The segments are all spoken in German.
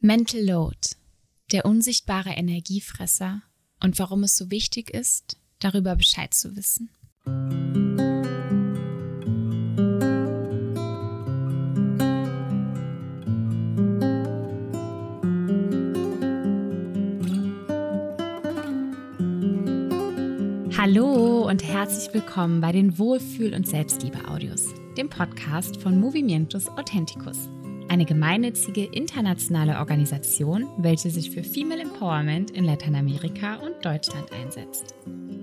Mental Load, der unsichtbare Energiefresser und warum es so wichtig ist, darüber Bescheid zu wissen. Hallo und herzlich willkommen bei den Wohlfühl- und Selbstliebe-Audios, dem Podcast von Movimientos Authenticus eine gemeinnützige internationale Organisation, welche sich für Female Empowerment in Lateinamerika und Deutschland einsetzt.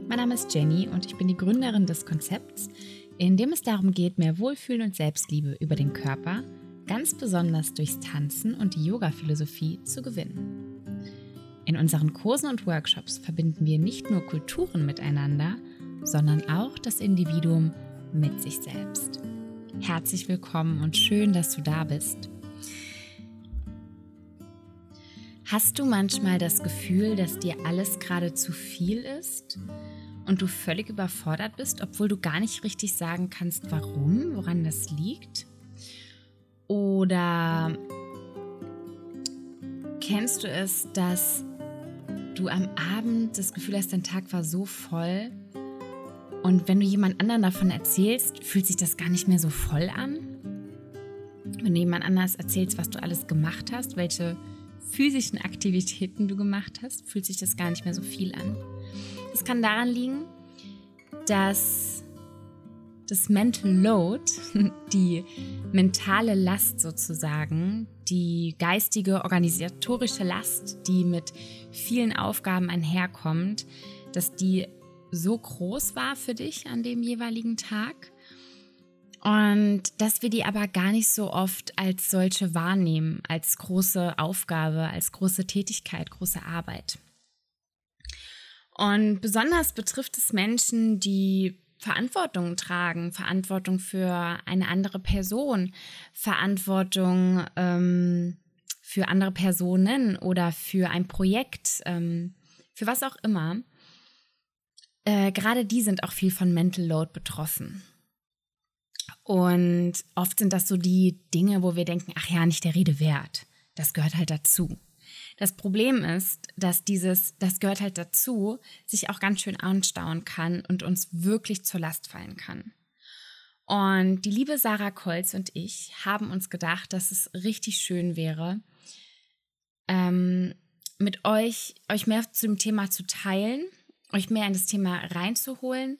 Mein Name ist Jenny und ich bin die Gründerin des Konzepts, in dem es darum geht, mehr Wohlfühlen und Selbstliebe über den Körper, ganz besonders durchs Tanzen und die Yoga-Philosophie zu gewinnen. In unseren Kursen und Workshops verbinden wir nicht nur Kulturen miteinander, sondern auch das Individuum mit sich selbst. Herzlich willkommen und schön, dass du da bist. Hast du manchmal das Gefühl, dass dir alles gerade zu viel ist und du völlig überfordert bist, obwohl du gar nicht richtig sagen kannst, warum, woran das liegt? Oder kennst du es, dass du am Abend das Gefühl hast, dein Tag war so voll und wenn du jemand anderen davon erzählst, fühlt sich das gar nicht mehr so voll an? Wenn du jemand anders erzählst, was du alles gemacht hast, welche physischen Aktivitäten du gemacht hast, fühlt sich das gar nicht mehr so viel an. Das kann daran liegen, dass das Mental Load, die mentale Last sozusagen, die geistige, organisatorische Last, die mit vielen Aufgaben einherkommt, dass die so groß war für dich an dem jeweiligen Tag und dass wir die aber gar nicht so oft als solche wahrnehmen, als große Aufgabe, als große Tätigkeit, große Arbeit. Und besonders betrifft es Menschen, die Verantwortung tragen, Verantwortung für eine andere Person, Verantwortung ähm, für andere Personen oder für ein Projekt, ähm, für was auch immer. Äh, gerade die sind auch viel von Mental Load betroffen. Und oft sind das so die Dinge, wo wir denken, ach ja, nicht der Rede wert. Das gehört halt dazu. Das Problem ist, dass dieses, das gehört halt dazu, sich auch ganz schön anstauen kann und uns wirklich zur Last fallen kann. Und die liebe Sarah Kolz und ich haben uns gedacht, dass es richtig schön wäre, ähm, mit euch, euch mehr zu dem Thema zu teilen, euch mehr in das Thema reinzuholen.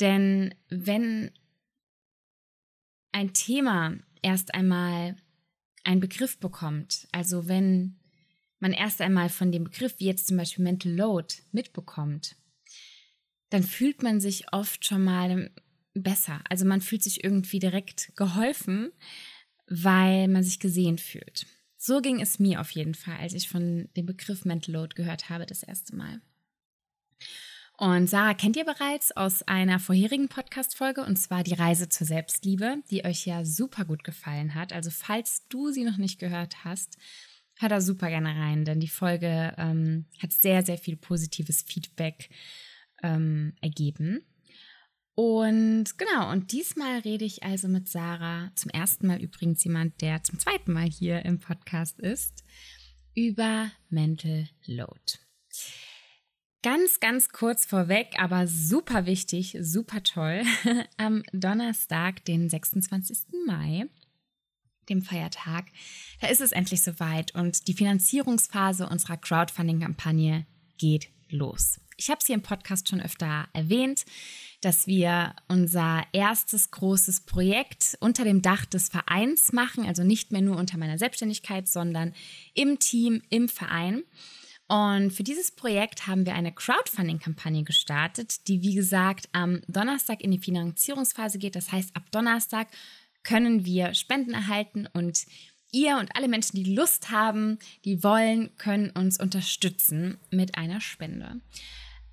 Denn wenn ein Thema erst einmal einen Begriff bekommt, also wenn man erst einmal von dem Begriff, wie jetzt zum Beispiel Mental Load, mitbekommt, dann fühlt man sich oft schon mal besser. Also man fühlt sich irgendwie direkt geholfen, weil man sich gesehen fühlt. So ging es mir auf jeden Fall, als ich von dem Begriff Mental Load gehört habe das erste Mal. Und Sarah kennt ihr bereits aus einer vorherigen Podcast-Folge und zwar die Reise zur Selbstliebe, die euch ja super gut gefallen hat. Also falls du sie noch nicht gehört hast, hör da super gerne rein, denn die Folge ähm, hat sehr, sehr viel positives Feedback ähm, ergeben. Und genau, und diesmal rede ich also mit Sarah, zum ersten Mal übrigens jemand, der zum zweiten Mal hier im Podcast ist, über Mental Load. Ganz, ganz kurz vorweg, aber super wichtig, super toll. Am Donnerstag, den 26. Mai, dem Feiertag, da ist es endlich soweit und die Finanzierungsphase unserer Crowdfunding-Kampagne geht los. Ich habe es hier im Podcast schon öfter erwähnt, dass wir unser erstes großes Projekt unter dem Dach des Vereins machen, also nicht mehr nur unter meiner Selbstständigkeit, sondern im Team, im Verein. Und für dieses Projekt haben wir eine Crowdfunding-Kampagne gestartet, die wie gesagt am Donnerstag in die Finanzierungsphase geht. Das heißt, ab Donnerstag können wir Spenden erhalten und ihr und alle Menschen, die Lust haben, die wollen, können uns unterstützen mit einer Spende.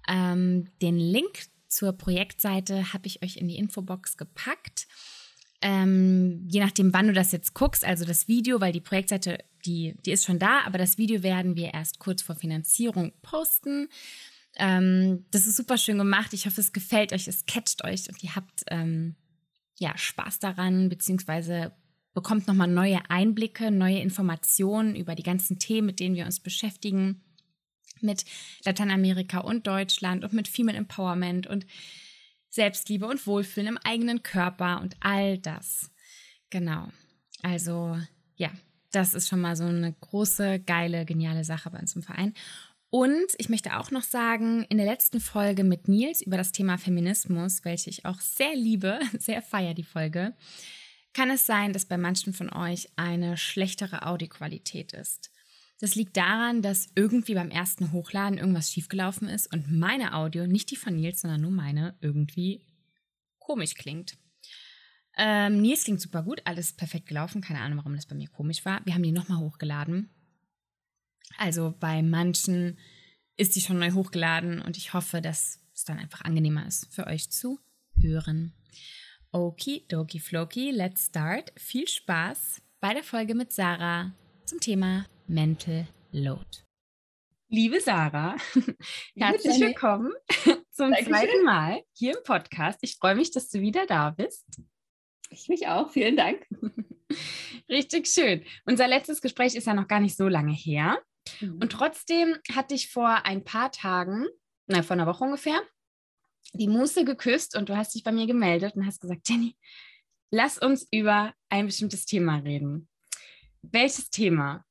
Ähm, den Link zur Projektseite habe ich euch in die Infobox gepackt. Ähm, je nachdem, wann du das jetzt guckst, also das Video, weil die Projektseite die, die ist schon da, aber das Video werden wir erst kurz vor Finanzierung posten. Ähm, das ist super schön gemacht. Ich hoffe, es gefällt euch, es catcht euch und ihr habt ähm, ja Spaß daran, beziehungsweise bekommt nochmal neue Einblicke, neue Informationen über die ganzen Themen, mit denen wir uns beschäftigen, mit Lateinamerika und Deutschland und mit Female Empowerment und Selbstliebe und Wohlfühlen im eigenen Körper und all das. Genau. Also ja, das ist schon mal so eine große, geile, geniale Sache bei uns im Verein. Und ich möchte auch noch sagen, in der letzten Folge mit Nils über das Thema Feminismus, welche ich auch sehr liebe, sehr feier die Folge, kann es sein, dass bei manchen von euch eine schlechtere Audioqualität ist. Das liegt daran, dass irgendwie beim ersten Hochladen irgendwas schiefgelaufen ist und meine Audio, nicht die von Nils, sondern nur meine, irgendwie komisch klingt. Ähm, Nils klingt super gut, alles perfekt gelaufen. Keine Ahnung, warum das bei mir komisch war. Wir haben die nochmal hochgeladen. Also bei manchen ist die schon neu hochgeladen und ich hoffe, dass es dann einfach angenehmer ist für euch zu hören. Okidoki Floki, let's start. Viel Spaß bei der Folge mit Sarah zum Thema Mental Load. Liebe Sarah, herzlich willkommen zum Dankeschön. zweiten Mal hier im Podcast. Ich freue mich, dass du wieder da bist. Ich mich auch, vielen Dank. Richtig schön. Unser letztes Gespräch ist ja noch gar nicht so lange her. Mhm. Und trotzdem hatte ich vor ein paar Tagen, na, vor einer Woche ungefähr, die Muße geküsst und du hast dich bei mir gemeldet und hast gesagt, Jenny, lass uns über ein bestimmtes Thema reden. Welches Thema?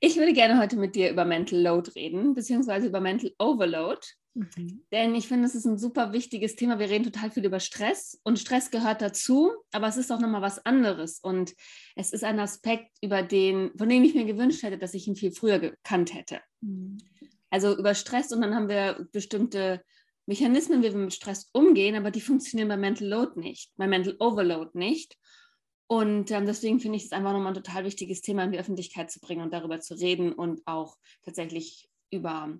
Ich würde gerne heute mit dir über Mental Load reden, beziehungsweise über Mental Overload. Mhm. Denn ich finde, es ist ein super wichtiges Thema. Wir reden total viel über Stress und Stress gehört dazu, aber es ist auch nochmal was anderes. Und es ist ein Aspekt, über den, von dem ich mir gewünscht hätte, dass ich ihn viel früher gekannt hätte. Mhm. Also über Stress und dann haben wir bestimmte Mechanismen, wie wir mit Stress umgehen, aber die funktionieren bei Mental Load nicht, bei Mental Overload nicht. Und ähm, deswegen finde ich es einfach nochmal ein total wichtiges Thema in die Öffentlichkeit zu bringen und darüber zu reden und auch tatsächlich über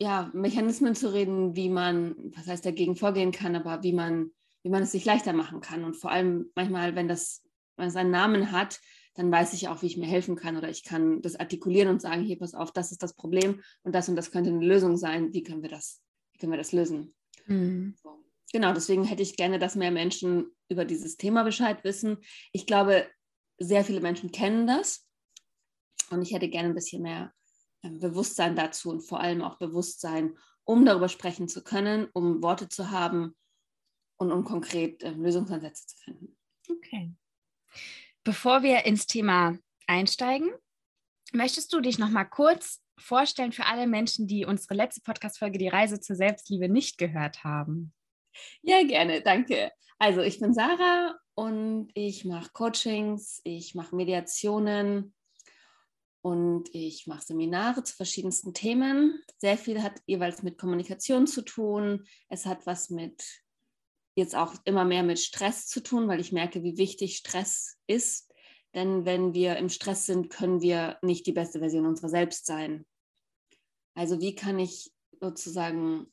ja, Mechanismen zu reden, wie man, was heißt dagegen vorgehen kann, aber wie man, wie man es sich leichter machen kann. Und vor allem manchmal, wenn das, wenn es einen Namen hat, dann weiß ich auch, wie ich mir helfen kann oder ich kann das artikulieren und sagen, hier, pass auf, das ist das Problem und das und das könnte eine Lösung sein. Wie können wir das, wie können wir das lösen? Mhm. So. Genau, deswegen hätte ich gerne, dass mehr Menschen über dieses Thema Bescheid wissen. Ich glaube, sehr viele Menschen kennen das und ich hätte gerne ein bisschen mehr Bewusstsein dazu und vor allem auch Bewusstsein, um darüber sprechen zu können, um Worte zu haben und um konkret äh, Lösungsansätze zu finden. Okay. Bevor wir ins Thema einsteigen, möchtest du dich noch mal kurz vorstellen für alle Menschen, die unsere letzte Podcast-Folge Die Reise zur Selbstliebe nicht gehört haben? Ja, gerne, danke. Also ich bin Sarah und ich mache Coachings, ich mache Mediationen, und ich mache Seminare zu verschiedensten Themen. Sehr viel hat jeweils mit Kommunikation zu tun. Es hat was mit jetzt auch immer mehr mit Stress zu tun, weil ich merke, wie wichtig Stress ist. Denn wenn wir im Stress sind, können wir nicht die beste Version unserer selbst sein. Also wie kann ich sozusagen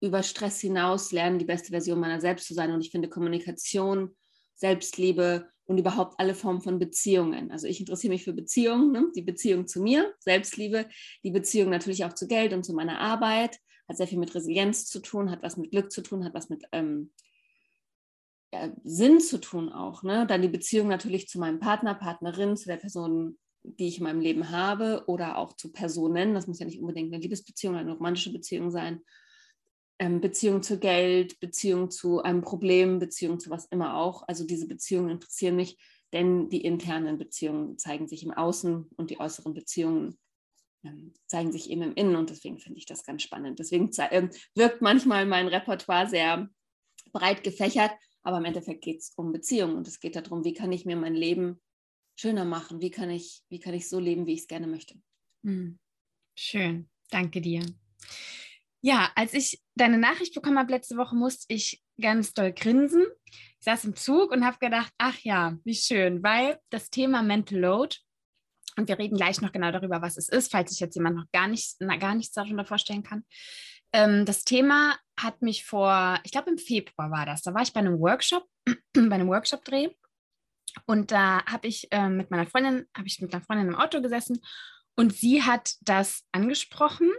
über Stress hinaus lernen, die beste Version meiner selbst zu sein? Und ich finde Kommunikation, Selbstliebe und überhaupt alle Formen von Beziehungen. Also ich interessiere mich für Beziehungen, ne? die Beziehung zu mir, Selbstliebe, die Beziehung natürlich auch zu Geld und zu meiner Arbeit, hat sehr viel mit Resilienz zu tun, hat was mit Glück zu tun, hat was mit ähm, ja, Sinn zu tun auch. Ne? Dann die Beziehung natürlich zu meinem Partner, Partnerin, zu der Person, die ich in meinem Leben habe oder auch zu Personen. Das muss ja nicht unbedingt eine Liebesbeziehung oder eine romantische Beziehung sein ähm, Beziehung zu Geld, Beziehung zu einem Problem, Beziehung zu was immer auch. Also diese Beziehungen interessieren mich, denn die internen Beziehungen zeigen sich im Außen und die äußeren Beziehungen ähm, zeigen sich eben im Innen und deswegen finde ich das ganz spannend. Deswegen äh, wirkt manchmal mein Repertoire sehr breit gefächert, aber im Endeffekt geht es um Beziehungen und es geht darum, wie kann ich mir mein Leben schöner machen, wie kann ich, wie kann ich so leben, wie ich es gerne möchte. Hm. Schön, danke dir. Ja, als ich deine Nachricht bekommen habe letzte Woche, musste ich ganz doll grinsen. Ich saß im Zug und habe gedacht, ach ja, wie schön, weil das Thema Mental Load, und wir reden gleich noch genau darüber, was es ist, falls sich jetzt jemand noch gar, nicht, na, gar nichts darunter vorstellen kann. Ähm, das Thema hat mich vor, ich glaube im Februar war das, da war ich bei einem Workshop, bei einem Workshop-Dreh und da habe ich äh, mit meiner Freundin, habe ich mit einer Freundin im Auto gesessen und sie hat das angesprochen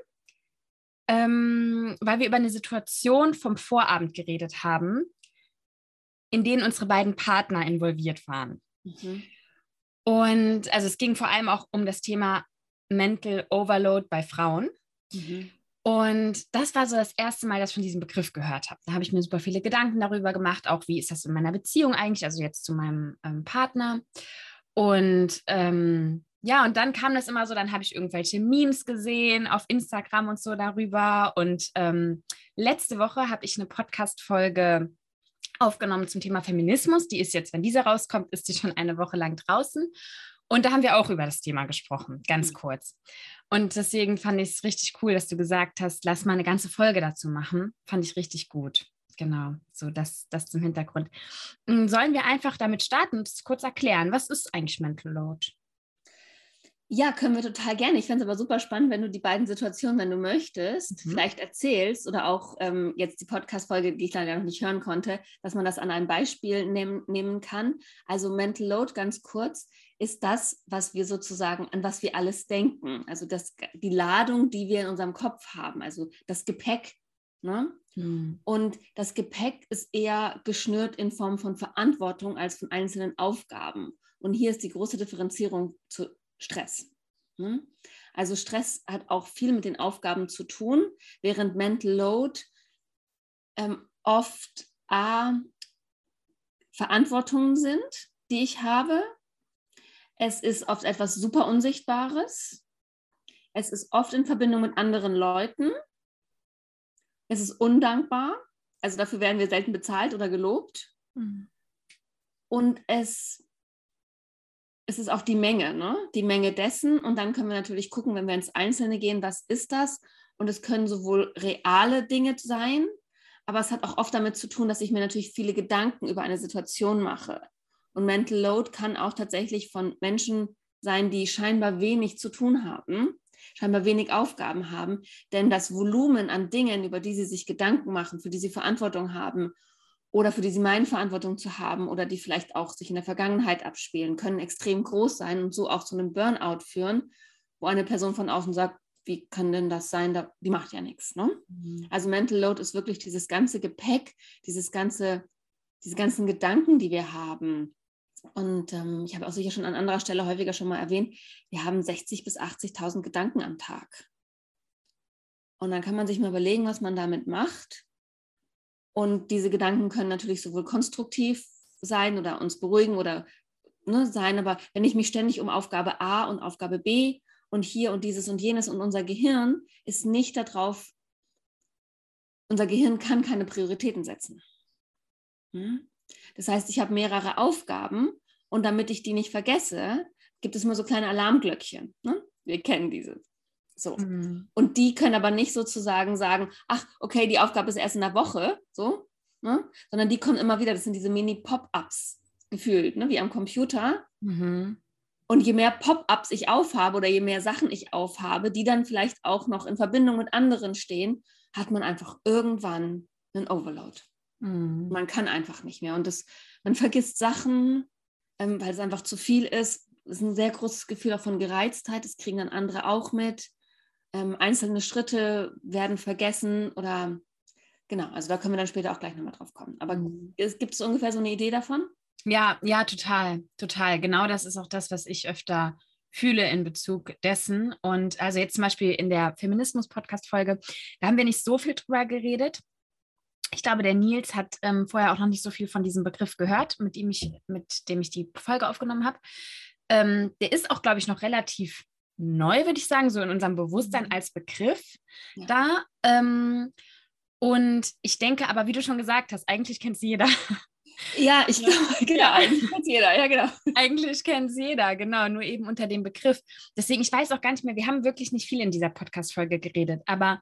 ähm, weil wir über eine Situation vom Vorabend geredet haben, in denen unsere beiden Partner involviert waren. Mhm. Und also es ging vor allem auch um das Thema Mental Overload bei Frauen. Mhm. Und das war so das erste Mal, dass ich von diesem Begriff gehört habe. Da habe ich mir super viele Gedanken darüber gemacht, auch wie ist das in meiner Beziehung eigentlich, also jetzt zu meinem ähm, Partner. Und ähm, ja, und dann kam das immer so, dann habe ich irgendwelche Memes gesehen auf Instagram und so darüber. Und ähm, letzte Woche habe ich eine Podcast-Folge aufgenommen zum Thema Feminismus. Die ist jetzt, wenn diese rauskommt, ist die schon eine Woche lang draußen. Und da haben wir auch über das Thema gesprochen, ganz mhm. kurz. Und deswegen fand ich es richtig cool, dass du gesagt hast, lass mal eine ganze Folge dazu machen. Fand ich richtig gut. Genau, so das, das zum Hintergrund. Hm, sollen wir einfach damit starten und es kurz erklären, was ist eigentlich Mental Load? Ja, können wir total gerne. Ich fände es aber super spannend, wenn du die beiden Situationen, wenn du möchtest, mhm. vielleicht erzählst oder auch ähm, jetzt die Podcast-Folge, die ich leider noch nicht hören konnte, dass man das an einem Beispiel nehm, nehmen kann. Also Mental Load ganz kurz ist das, was wir sozusagen, an was wir alles denken. Also das, die Ladung, die wir in unserem Kopf haben, also das Gepäck. Ne? Mhm. Und das Gepäck ist eher geschnürt in Form von Verantwortung als von einzelnen Aufgaben. Und hier ist die große Differenzierung zu Stress. Ne? Also Stress hat auch viel mit den Aufgaben zu tun, während Mental Load ähm, oft A, Verantwortungen sind, die ich habe. Es ist oft etwas super Unsichtbares. Es ist oft in Verbindung mit anderen Leuten. Es ist undankbar. Also dafür werden wir selten bezahlt oder gelobt. Mhm. Und es es ist auch die Menge, ne? die Menge dessen. Und dann können wir natürlich gucken, wenn wir ins Einzelne gehen, was ist das? Und es können sowohl reale Dinge sein, aber es hat auch oft damit zu tun, dass ich mir natürlich viele Gedanken über eine Situation mache. Und Mental Load kann auch tatsächlich von Menschen sein, die scheinbar wenig zu tun haben, scheinbar wenig Aufgaben haben. Denn das Volumen an Dingen, über die sie sich Gedanken machen, für die sie Verantwortung haben oder für die sie meinen, Verantwortung zu haben oder die vielleicht auch sich in der Vergangenheit abspielen, können extrem groß sein und so auch zu einem Burnout führen, wo eine Person von außen sagt, wie kann denn das sein? die macht ja nichts. Ne? Mhm. Also Mental Load ist wirklich dieses ganze Gepäck, dieses ganze, diese ganzen Gedanken, die wir haben. Und ähm, ich habe auch sicher schon an anderer Stelle häufiger schon mal erwähnt, wir haben 60.000 bis 80.000 Gedanken am Tag. Und dann kann man sich mal überlegen, was man damit macht und diese Gedanken können natürlich sowohl konstruktiv sein oder uns beruhigen oder ne, sein, aber wenn ich mich ständig um Aufgabe A und Aufgabe B und hier und dieses und jenes und unser Gehirn ist nicht darauf, unser Gehirn kann keine Prioritäten setzen. Hm? Das heißt, ich habe mehrere Aufgaben und damit ich die nicht vergesse, gibt es immer so kleine Alarmglöckchen. Ne? Wir kennen diese. So. Mhm. Und die können aber nicht sozusagen sagen, ach, okay, die Aufgabe ist erst in der Woche, so, ne? sondern die kommen immer wieder, das sind diese Mini-Pop-Ups gefühlt, ne? wie am Computer. Mhm. Und je mehr Pop-ups ich aufhabe oder je mehr Sachen ich aufhabe, die dann vielleicht auch noch in Verbindung mit anderen stehen, hat man einfach irgendwann einen Overload. Mhm. Man kann einfach nicht mehr. Und das, man vergisst Sachen, ähm, weil es einfach zu viel ist. Es ist ein sehr großes Gefühl auch von Gereiztheit. Das kriegen dann andere auch mit ähm, einzelne Schritte werden vergessen oder genau, also da können wir dann später auch gleich nochmal drauf kommen. Aber mhm. gibt es ungefähr so eine Idee davon? Ja, ja, total, total. Genau das ist auch das, was ich öfter fühle in Bezug dessen. Und also jetzt zum Beispiel in der Feminismus-Podcast-Folge, da haben wir nicht so viel drüber geredet. Ich glaube, der Nils hat ähm, vorher auch noch nicht so viel von diesem Begriff gehört, mit dem ich, mit dem ich die Folge aufgenommen habe. Ähm, der ist auch, glaube ich, noch relativ neu, würde ich sagen, so in unserem Bewusstsein mhm. als Begriff ja. da. Ähm, und ich denke aber, wie du schon gesagt hast, eigentlich kennt es jeder. Ja, ich glaube, genau, ja. eigentlich kennt jeder, ja, genau. Eigentlich kennt es jeder, genau, nur eben unter dem Begriff. Deswegen, ich weiß auch gar nicht mehr, wir haben wirklich nicht viel in dieser Podcast-Folge geredet, aber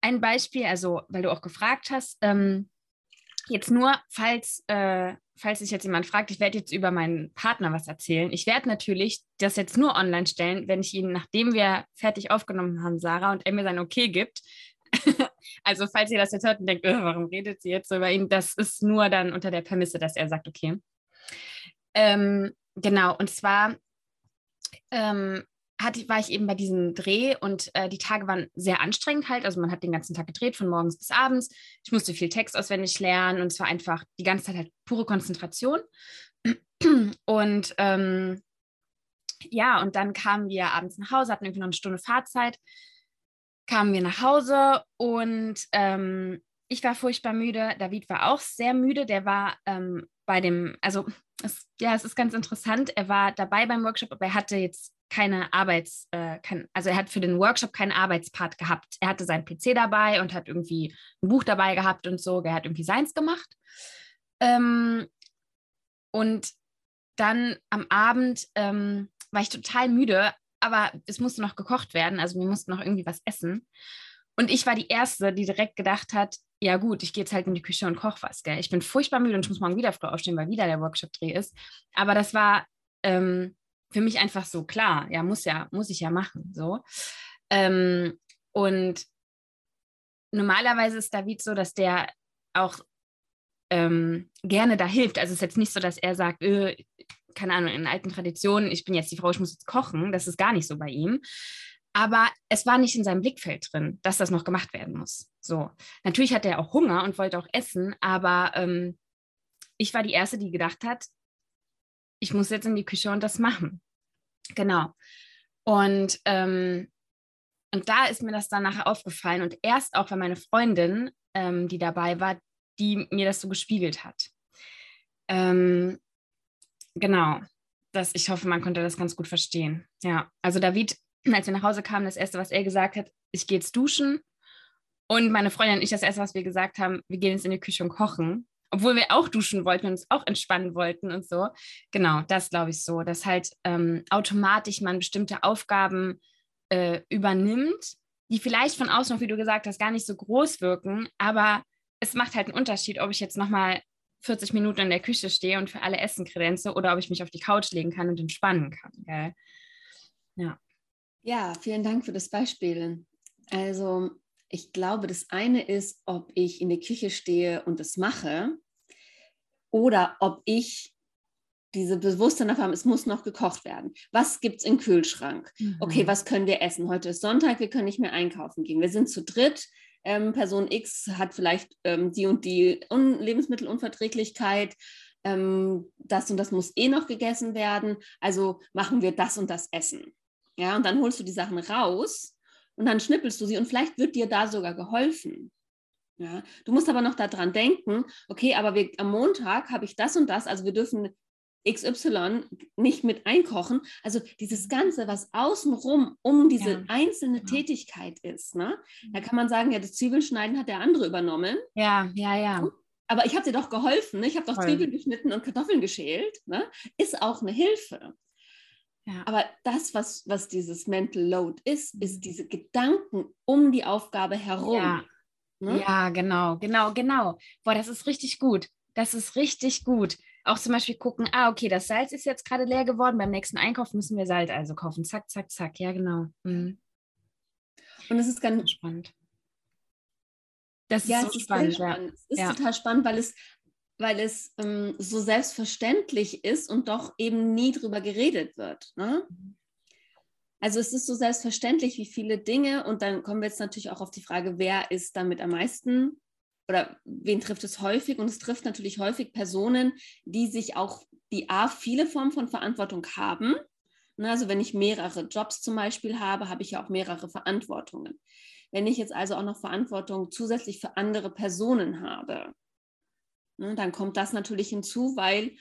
ein Beispiel, also, weil du auch gefragt hast, ähm, jetzt nur, falls äh, falls sich jetzt jemand fragt, ich werde jetzt über meinen Partner was erzählen. Ich werde natürlich das jetzt nur online stellen, wenn ich ihn, nachdem wir fertig aufgenommen haben, Sarah, und er mir sein Okay gibt. also falls ihr das jetzt hört und denkt, oh, warum redet sie jetzt so über ihn, das ist nur dann unter der Prämisse, dass er sagt, okay. Ähm, genau, und zwar ähm, hatte, war ich eben bei diesem Dreh und äh, die Tage waren sehr anstrengend halt. Also man hat den ganzen Tag gedreht, von morgens bis abends. Ich musste viel Text auswendig lernen und es war einfach die ganze Zeit halt pure Konzentration. Und ähm, ja, und dann kamen wir abends nach Hause, hatten irgendwie noch eine Stunde Fahrzeit, kamen wir nach Hause und ähm, ich war furchtbar müde. David war auch sehr müde. Der war ähm, bei dem, also es, ja, es ist ganz interessant. Er war dabei beim Workshop, aber er hatte jetzt keine Arbeits, äh, kein, also er hat für den Workshop keinen Arbeitspart gehabt. Er hatte seinen PC dabei und hat irgendwie ein Buch dabei gehabt und so. Er hat irgendwie seins gemacht. Ähm, und dann am Abend ähm, war ich total müde, aber es musste noch gekocht werden. Also wir mussten noch irgendwie was essen. Und ich war die Erste, die direkt gedacht hat, ja gut, ich gehe jetzt halt in die Küche und koche was, gell? Ich bin furchtbar müde und ich muss morgen wieder früh aufstehen, weil wieder der Workshop-Dreh ist. Aber das war ähm, für mich einfach so klar, ja, muss ja, muss ich ja machen, so. Ähm, und normalerweise ist David so, dass der auch ähm, gerne da hilft. Also es ist jetzt nicht so, dass er sagt, äh, keine Ahnung, in alten Traditionen, ich bin jetzt die Frau, ich muss jetzt kochen. Das ist gar nicht so bei ihm. Aber es war nicht in seinem Blickfeld drin, dass das noch gemacht werden muss. So. Natürlich hatte er auch Hunger und wollte auch essen, aber ähm, ich war die Erste, die gedacht hat, ich muss jetzt in die Küche und das machen. Genau. Und, ähm, und da ist mir das dann nachher aufgefallen und erst auch, weil meine Freundin, ähm, die dabei war, die mir das so gespiegelt hat. Ähm, genau. Das, ich hoffe, man konnte das ganz gut verstehen. Ja, also David, als wir nach Hause kamen, das Erste, was er gesagt hat, ich gehe jetzt duschen. Und meine Freundin und ich, das Erste, was wir gesagt haben, wir gehen jetzt in die Küche und kochen obwohl wir auch duschen wollten und uns auch entspannen wollten und so. Genau, das glaube ich so, dass halt ähm, automatisch man bestimmte Aufgaben äh, übernimmt, die vielleicht von außen, wie du gesagt hast, gar nicht so groß wirken, aber es macht halt einen Unterschied, ob ich jetzt nochmal 40 Minuten in der Küche stehe und für alle Essen kredenze oder ob ich mich auf die Couch legen kann und entspannen kann. Gell? Ja. Ja, vielen Dank für das Beispiel. Also ich glaube, das eine ist, ob ich in der Küche stehe und das mache oder ob ich diese Bewusstsein dafür habe, es muss noch gekocht werden. Was gibt es im Kühlschrank? Mhm. Okay, was können wir essen? Heute ist Sonntag, wir können nicht mehr einkaufen gehen. Wir sind zu dritt. Ähm, Person X hat vielleicht ähm, die und die Un Lebensmittelunverträglichkeit. Ähm, das und das muss eh noch gegessen werden. Also machen wir das und das Essen. Ja, und dann holst du die Sachen raus und dann schnippelst du sie und vielleicht wird dir da sogar geholfen. Ja, du musst aber noch daran denken, okay, aber wir, am Montag habe ich das und das, also wir dürfen XY nicht mit einkochen. Also dieses Ganze, was außenrum um diese ja, einzelne genau. Tätigkeit ist, ne? da kann man sagen, ja, das Zwiebelschneiden hat der andere übernommen. Ja, ja, ja. Aber ich habe dir doch geholfen, ne? ich habe doch Voll. Zwiebeln geschnitten und Kartoffeln geschält, ne? ist auch eine Hilfe. Ja. Aber das, was, was dieses Mental Load ist, ist mhm. diese Gedanken um die Aufgabe herum. Ja. Ne? ja, genau, genau, genau. Boah, das ist richtig gut. Das ist richtig gut. Auch zum Beispiel gucken, ah, okay, das Salz ist jetzt gerade leer geworden. Beim nächsten Einkauf müssen wir Salz also kaufen. Zack, zack, zack. Ja, genau. Mhm. Und es ist ganz spannend. Das ja, ist so spannend. spannend. Ja. Es ist ja. total spannend, weil es weil es ähm, so selbstverständlich ist und doch eben nie drüber geredet wird. Ne? Also es ist so selbstverständlich wie viele Dinge und dann kommen wir jetzt natürlich auch auf die Frage, wer ist damit am meisten oder wen trifft es häufig? Und es trifft natürlich häufig Personen, die sich auch, die A, viele Formen von Verantwortung haben. Ne? Also wenn ich mehrere Jobs zum Beispiel habe, habe ich ja auch mehrere Verantwortungen. Wenn ich jetzt also auch noch Verantwortung zusätzlich für andere Personen habe, Ne, dann kommt das natürlich hinzu, weil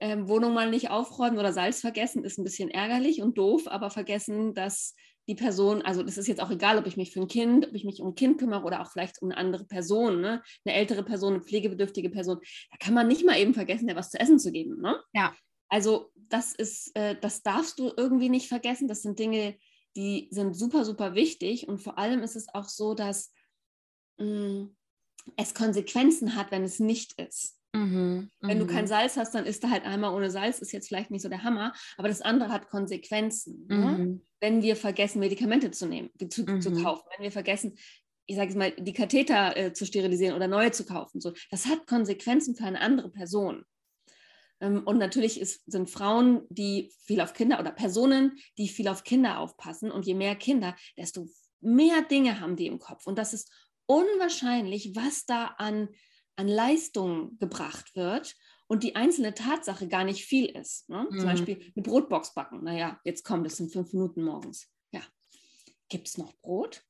ähm, Wohnung mal nicht aufräumen oder Salz vergessen ist ein bisschen ärgerlich und doof, aber vergessen, dass die Person, also das ist jetzt auch egal, ob ich mich für ein Kind, ob ich mich um ein Kind kümmere oder auch vielleicht um eine andere Person, ne? eine ältere Person, eine pflegebedürftige Person, da kann man nicht mal eben vergessen, der was zu essen zu geben. Ne? Ja. Also das ist, äh, das darfst du irgendwie nicht vergessen. Das sind Dinge, die sind super, super wichtig und vor allem ist es auch so, dass mh, mm, es Konsequenzen hat, wenn es nicht ist. Mhm, wenn du kein mhm. Salz hast, dann isst du halt einmal ohne Salz, ist jetzt vielleicht nicht so der Hammer, aber das andere hat Konsequenzen. Ne? Mhm. Ne? Wenn wir vergessen, Medikamente zu nehmen, zu, mhm. zu kaufen, wenn wir vergessen, ich sage es mal, die Katheter äh, zu sterilisieren oder neue zu kaufen, so, das hat Konsequenzen für eine andere Person. Ähm, und natürlich ist, sind Frauen, die viel auf Kinder oder Personen, die viel auf Kinder aufpassen. Und je mehr Kinder, desto mehr Dinge haben die im Kopf. Und das ist unwahrscheinlich, was da an, an Leistung gebracht wird und die einzelne Tatsache gar nicht viel ist. Ne? Mhm. Zum Beispiel eine Brotbox backen. Naja, jetzt kommt es in fünf Minuten morgens. Ja, gibt es noch Brot?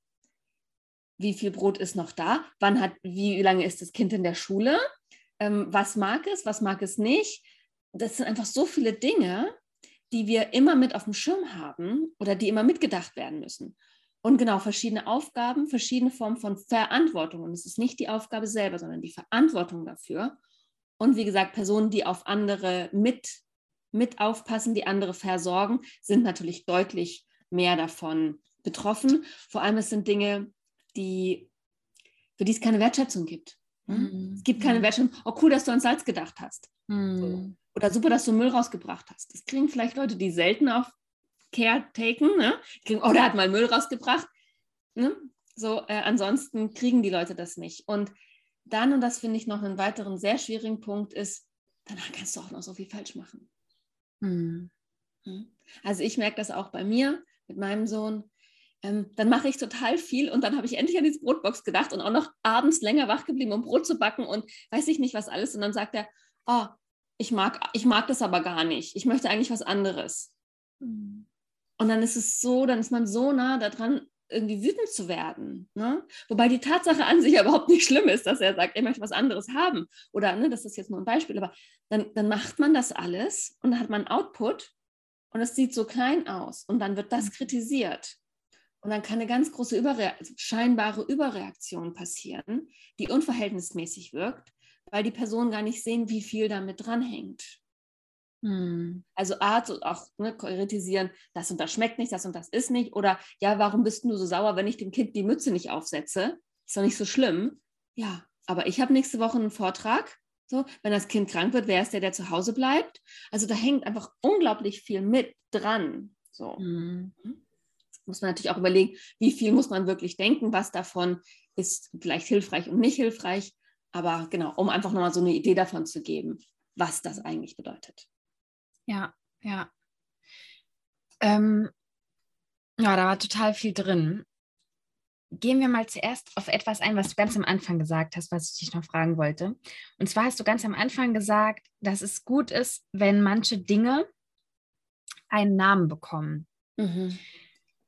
Wie viel Brot ist noch da? Wann hat, wie lange ist das Kind in der Schule? Ähm, was mag es, was mag es nicht? Das sind einfach so viele Dinge, die wir immer mit auf dem Schirm haben oder die immer mitgedacht werden müssen. Und genau, verschiedene Aufgaben, verschiedene Formen von Verantwortung. Und es ist nicht die Aufgabe selber, sondern die Verantwortung dafür. Und wie gesagt, Personen, die auf andere mit, mit aufpassen, die andere versorgen, sind natürlich deutlich mehr davon betroffen. Vor allem es sind Dinge, die, für die es keine Wertschätzung gibt. Mhm. Es gibt keine Wertschätzung. Oh, cool, dass du an Salz gedacht hast. Mhm. Oder super, dass du Müll rausgebracht hast. Das kriegen vielleicht Leute, die selten auf Caretaken, ne? Kriegen, oh, der hat mal Müll rausgebracht. Ne? So, äh, ansonsten kriegen die Leute das nicht. Und dann, und das finde ich noch einen weiteren sehr schwierigen Punkt, ist, danach kannst du auch noch so viel falsch machen. Mhm. Also ich merke das auch bei mir mit meinem Sohn. Ähm, dann mache ich total viel und dann habe ich endlich an diese Brotbox gedacht und auch noch abends länger wach geblieben, um Brot zu backen und weiß ich nicht was alles. Und dann sagt er, oh, ich mag, ich mag das aber gar nicht. Ich möchte eigentlich was anderes. Mhm. Und dann ist es so, dann ist man so nah daran, irgendwie wütend zu werden. Ne? Wobei die Tatsache an sich ja überhaupt nicht schlimm ist, dass er sagt, er möchte was anderes haben. Oder, ne, das ist jetzt nur ein Beispiel, aber dann, dann macht man das alles und dann hat man Output und es sieht so klein aus und dann wird das mhm. kritisiert. Und dann kann eine ganz große Überre also scheinbare Überreaktion passieren, die unverhältnismäßig wirkt, weil die Personen gar nicht sehen, wie viel damit dranhängt. Hm. Also Art auch ne, kritisieren, das und das schmeckt nicht, das und das ist nicht. Oder ja, warum bist du so sauer, wenn ich dem Kind die Mütze nicht aufsetze? Ist doch nicht so schlimm. Ja, aber ich habe nächste Woche einen Vortrag. So, wenn das Kind krank wird, wer ist der, der zu Hause bleibt? Also da hängt einfach unglaublich viel mit dran. So. Hm. Muss man natürlich auch überlegen, wie viel muss man wirklich denken, was davon ist vielleicht hilfreich und nicht hilfreich. Aber genau, um einfach nochmal so eine Idee davon zu geben, was das eigentlich bedeutet. Ja, ja. Ähm, ja, da war total viel drin. Gehen wir mal zuerst auf etwas ein, was du ganz am Anfang gesagt hast, was ich dich noch fragen wollte. Und zwar hast du ganz am Anfang gesagt, dass es gut ist, wenn manche Dinge einen Namen bekommen. Mhm.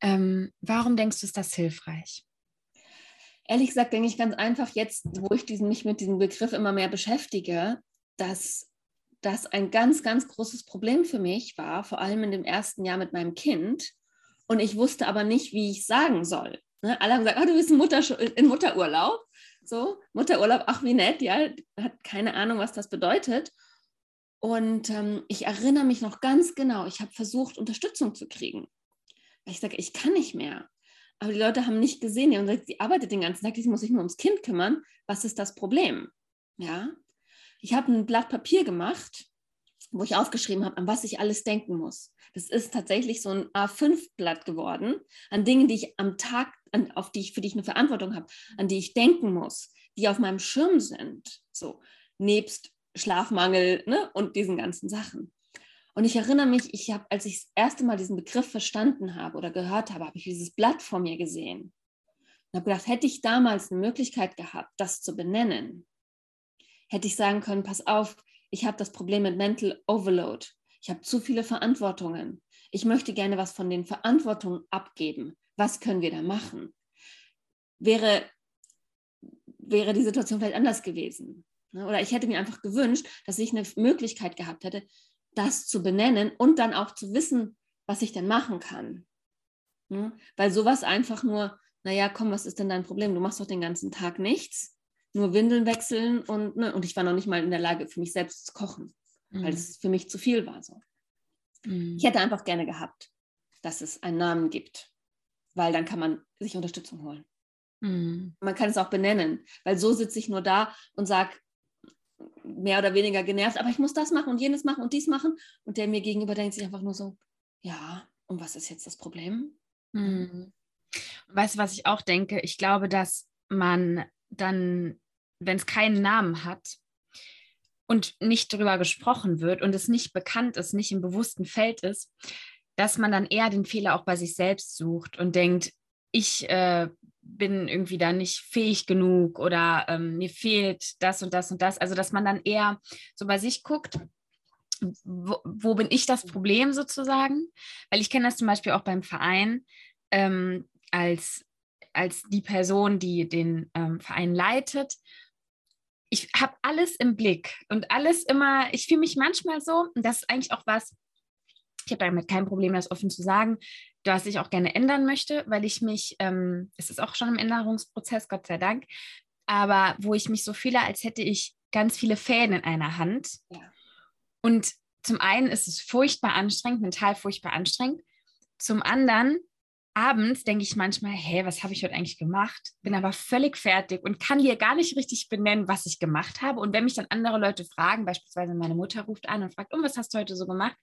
Ähm, warum denkst du, ist das hilfreich? Ehrlich gesagt denke ich ganz einfach jetzt, wo ich diesen, mich mit diesem Begriff immer mehr beschäftige, dass das ein ganz, ganz großes Problem für mich war, vor allem in dem ersten Jahr mit meinem Kind. Und ich wusste aber nicht, wie ich sagen soll. Ne? Alle haben gesagt, oh, du bist in, Mutter, in Mutterurlaub. So, Mutterurlaub, ach wie nett, ja, hat keine Ahnung, was das bedeutet. Und ähm, ich erinnere mich noch ganz genau, ich habe versucht, Unterstützung zu kriegen. Weil ich sage, ich kann nicht mehr. Aber die Leute haben nicht gesehen, und sie arbeitet den ganzen Tag, sie muss sich nur ums Kind kümmern. Was ist das Problem? Ja, ich habe ein Blatt Papier gemacht, wo ich aufgeschrieben habe, an was ich alles denken muss. Das ist tatsächlich so ein A5-Blatt geworden, an Dingen, die ich am Tag, an, auf die ich, für die ich eine Verantwortung habe, an die ich denken muss, die auf meinem Schirm sind. So, nebst Schlafmangel ne, und diesen ganzen Sachen. Und ich erinnere mich, ich habe, als ich das erste Mal diesen Begriff verstanden habe oder gehört habe, habe ich dieses Blatt vor mir gesehen. Und habe gedacht, hätte ich damals eine Möglichkeit gehabt, das zu benennen, hätte ich sagen können, pass auf, ich habe das Problem mit Mental Overload. Ich habe zu viele Verantwortungen. Ich möchte gerne was von den Verantwortungen abgeben. Was können wir da machen? Wäre, wäre die Situation vielleicht anders gewesen. Ne? Oder ich hätte mir einfach gewünscht, dass ich eine Möglichkeit gehabt hätte, das zu benennen und dann auch zu wissen, was ich denn machen kann. Ne? Weil sowas einfach nur, naja, komm, was ist denn dein Problem? Du machst doch den ganzen Tag nichts nur Windeln wechseln und, ne, und ich war noch nicht mal in der Lage, für mich selbst zu kochen, mhm. weil es für mich zu viel war. So. Mhm. Ich hätte einfach gerne gehabt, dass es einen Namen gibt, weil dann kann man sich Unterstützung holen. Mhm. Man kann es auch benennen, weil so sitze ich nur da und sage, mehr oder weniger genervt, aber ich muss das machen und jenes machen und dies machen. Und der mir gegenüber denkt sich einfach nur so, ja, und was ist jetzt das Problem? Mhm. Weißt du, was ich auch denke? Ich glaube, dass man dann wenn es keinen Namen hat und nicht darüber gesprochen wird und es nicht bekannt ist, nicht im bewussten Feld ist, dass man dann eher den Fehler auch bei sich selbst sucht und denkt, ich äh, bin irgendwie da nicht fähig genug oder ähm, mir fehlt das und das und das. Also, dass man dann eher so bei sich guckt, wo, wo bin ich das Problem sozusagen? Weil ich kenne das zum Beispiel auch beim Verein ähm, als, als die Person, die den ähm, Verein leitet. Ich habe alles im Blick und alles immer, ich fühle mich manchmal so, und das ist eigentlich auch was, ich habe damit kein Problem, das offen zu sagen, was ich auch gerne ändern möchte, weil ich mich, ähm, es ist auch schon im Änderungsprozess, Gott sei Dank, aber wo ich mich so fühle, als hätte ich ganz viele Fäden in einer Hand. Ja. Und zum einen ist es furchtbar anstrengend, mental furchtbar anstrengend. Zum anderen, abends denke ich manchmal, hä, was habe ich heute eigentlich gemacht? Bin aber völlig fertig und kann dir gar nicht richtig benennen, was ich gemacht habe. Und wenn mich dann andere Leute fragen, beispielsweise meine Mutter ruft an und fragt, oh, was hast du heute so gemacht?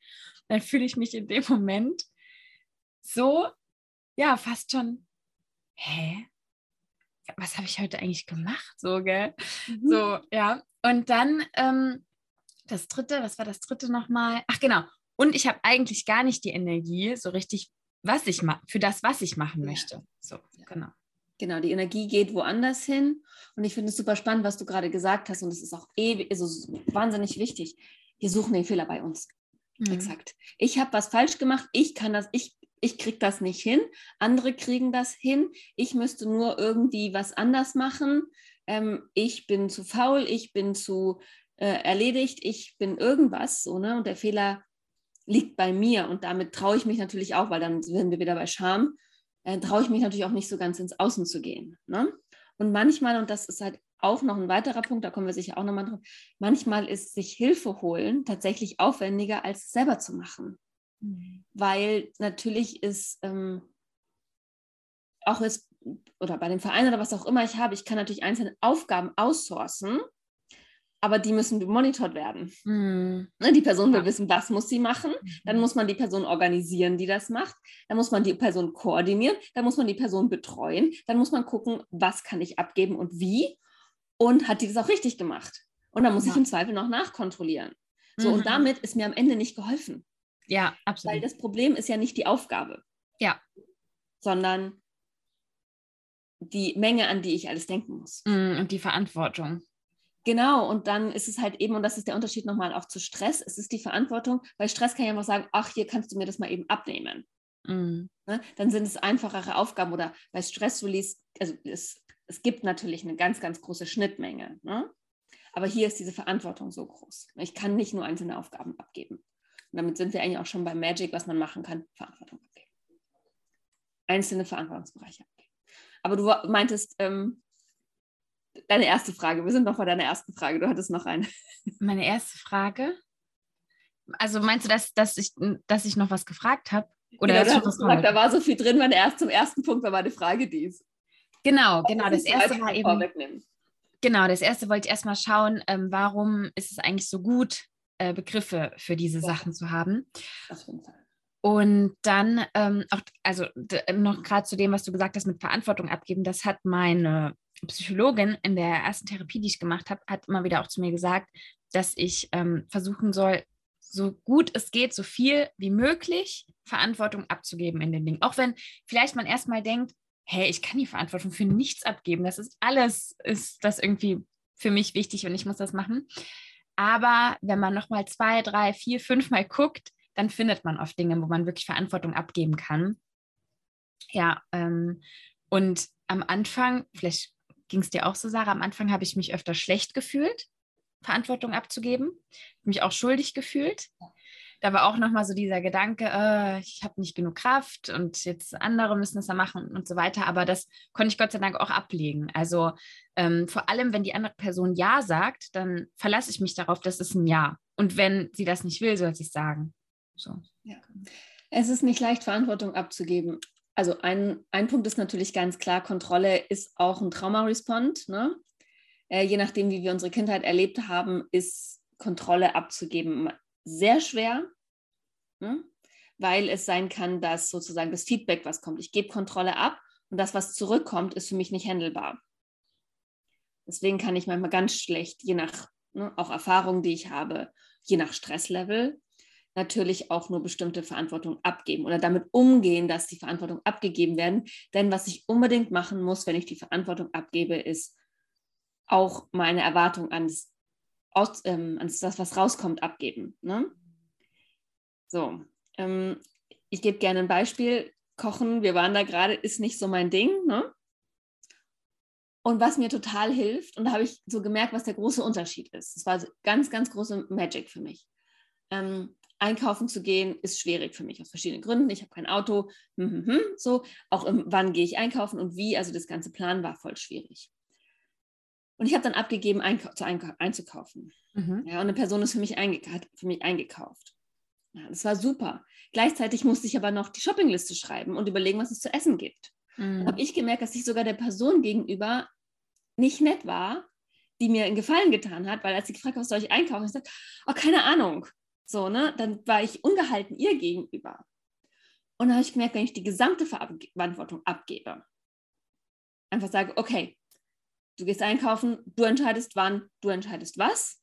Dann fühle ich mich in dem Moment so, ja, fast schon, hä? Was habe ich heute eigentlich gemacht? So, gell? Mhm. So, ja. Und dann ähm, das dritte, was war das dritte nochmal? Ach, genau. Und ich habe eigentlich gar nicht die Energie, so richtig, was ich mache, für das, was ich machen möchte. So, genau. Genau, die Energie geht woanders hin. Und ich finde es super spannend, was du gerade gesagt hast. Und es ist auch ewig, also wahnsinnig wichtig. Wir suchen den Fehler bei uns. Mhm. Exakt. Ich habe was falsch gemacht. Ich kann das, ich ich kriege das nicht hin, andere kriegen das hin, ich müsste nur irgendwie was anders machen, ähm, ich bin zu faul, ich bin zu äh, erledigt, ich bin irgendwas, so, ne? Und der Fehler liegt bei mir und damit traue ich mich natürlich auch, weil dann sind wir wieder bei Scham, äh, traue ich mich natürlich auch nicht so ganz ins Außen zu gehen. Ne? Und manchmal, und das ist halt auch noch ein weiterer Punkt, da kommen wir sicher auch nochmal drauf, manchmal ist sich Hilfe holen tatsächlich aufwendiger, als es selber zu machen. Mhm. Weil natürlich ist ähm, auch es, oder bei dem Verein oder was auch immer ich habe, ich kann natürlich einzelne Aufgaben outsourcen, aber die müssen monitort werden. Mhm. Die Person will ja. wissen, was muss sie machen. Dann mhm. muss man die Person organisieren, die das macht. Dann muss man die Person koordinieren. Dann muss man die Person betreuen. Dann muss man gucken, was kann ich abgeben und wie. Und hat die das auch richtig gemacht? Und dann muss ja. ich im Zweifel noch nachkontrollieren. So, mhm. und damit ist mir am Ende nicht geholfen. Ja, absolut. Weil das Problem ist ja nicht die Aufgabe. Ja. Sondern die Menge, an die ich alles denken muss. Mm, und die Verantwortung. Genau, und dann ist es halt eben, und das ist der Unterschied nochmal auch zu Stress, es ist die Verantwortung, weil Stress kann ja einfach sagen, ach, hier kannst du mir das mal eben abnehmen. Mm. Ne? Dann sind es einfachere Aufgaben oder bei Stress Release, also es, es gibt natürlich eine ganz, ganz große Schnittmenge. Ne? Aber hier ist diese Verantwortung so groß. Ich kann nicht nur einzelne Aufgaben abgeben. Und damit sind wir eigentlich auch schon beim Magic, was man machen kann, Verantwortung abgeben. Einzelne Verantwortungsbereiche abgeben. Aber du meintest, ähm, deine erste Frage, wir sind noch bei deiner ersten Frage, du hattest noch eine. Meine erste Frage? Also meinst du, dass, dass, ich, dass ich noch was gefragt habe? Oder genau, hast gesagt, da war so viel drin, meine erst zum ersten Punkt war meine Frage dies. Genau, genau. Das erste war eben. Genau, das erste wollte ich erstmal schauen, ähm, warum ist es eigentlich so gut, äh, Begriffe für diese ja. Sachen zu haben. Auf jeden Fall. Und dann ähm, auch, also noch gerade zu dem, was du gesagt hast mit Verantwortung abgeben, das hat meine Psychologin in der ersten Therapie, die ich gemacht habe, hat immer wieder auch zu mir gesagt, dass ich ähm, versuchen soll, so gut es geht, so viel wie möglich Verantwortung abzugeben in den Dingen. Auch wenn vielleicht man erstmal denkt, hey, ich kann die Verantwortung für nichts abgeben. Das ist alles, ist das irgendwie für mich wichtig und ich muss das machen. Aber wenn man nochmal zwei, drei, vier, fünf Mal guckt, dann findet man oft Dinge, wo man wirklich Verantwortung abgeben kann. Ja, ähm, und am Anfang, vielleicht ging es dir auch so, Sarah, am Anfang habe ich mich öfter schlecht gefühlt, Verantwortung abzugeben, mich auch schuldig gefühlt. Da war auch nochmal so dieser Gedanke, äh, ich habe nicht genug Kraft und jetzt andere müssen es da machen und so weiter. Aber das konnte ich Gott sei Dank auch ablegen. Also ähm, vor allem, wenn die andere Person Ja sagt, dann verlasse ich mich darauf, das ist ein Ja. Und wenn sie das nicht will, soll sie es sagen. So. Ja. Es ist nicht leicht, Verantwortung abzugeben. Also ein, ein Punkt ist natürlich ganz klar, Kontrolle ist auch ein Trauma-Respond. Ne? Äh, je nachdem, wie wir unsere Kindheit erlebt haben, ist Kontrolle abzugeben sehr schwer, ne? weil es sein kann, dass sozusagen das Feedback, was kommt, ich gebe Kontrolle ab und das, was zurückkommt, ist für mich nicht handelbar. Deswegen kann ich manchmal ganz schlecht, je nach ne, auch Erfahrungen, die ich habe, je nach Stresslevel, natürlich auch nur bestimmte Verantwortung abgeben oder damit umgehen, dass die Verantwortung abgegeben werden. Denn was ich unbedingt machen muss, wenn ich die Verantwortung abgebe, ist auch meine Erwartung ans, aus, ähm, ans das, was rauskommt, abgeben. Ne? So, ähm, ich gebe gerne ein Beispiel. Kochen, wir waren da gerade, ist nicht so mein Ding. Ne? Und was mir total hilft, und da habe ich so gemerkt, was der große Unterschied ist. Das war ganz, ganz große Magic für mich. Ähm, einkaufen zu gehen ist schwierig für mich aus verschiedenen Gründen. Ich habe kein Auto, hm, hm, hm, so auch im, wann gehe ich einkaufen und wie. Also das ganze Plan war voll schwierig. Und ich habe dann abgegeben, zu einzukaufen. Mhm. Ja, und eine Person ist für mich, hat für mich eingekauft. Ja, das war super. Gleichzeitig musste ich aber noch die Shoppingliste schreiben und überlegen, was es zu essen gibt. Mhm. Habe ich gemerkt, dass ich sogar der Person gegenüber nicht nett war, die mir einen Gefallen getan hat, weil als sie gefragt hat, was soll ich einkaufen, ich sagte, oh, keine Ahnung. So, ne? Dann war ich ungehalten ihr gegenüber. Und dann habe ich gemerkt, wenn ich die gesamte Verantwortung abgebe, einfach sage, okay, du gehst einkaufen, du entscheidest wann, du entscheidest was.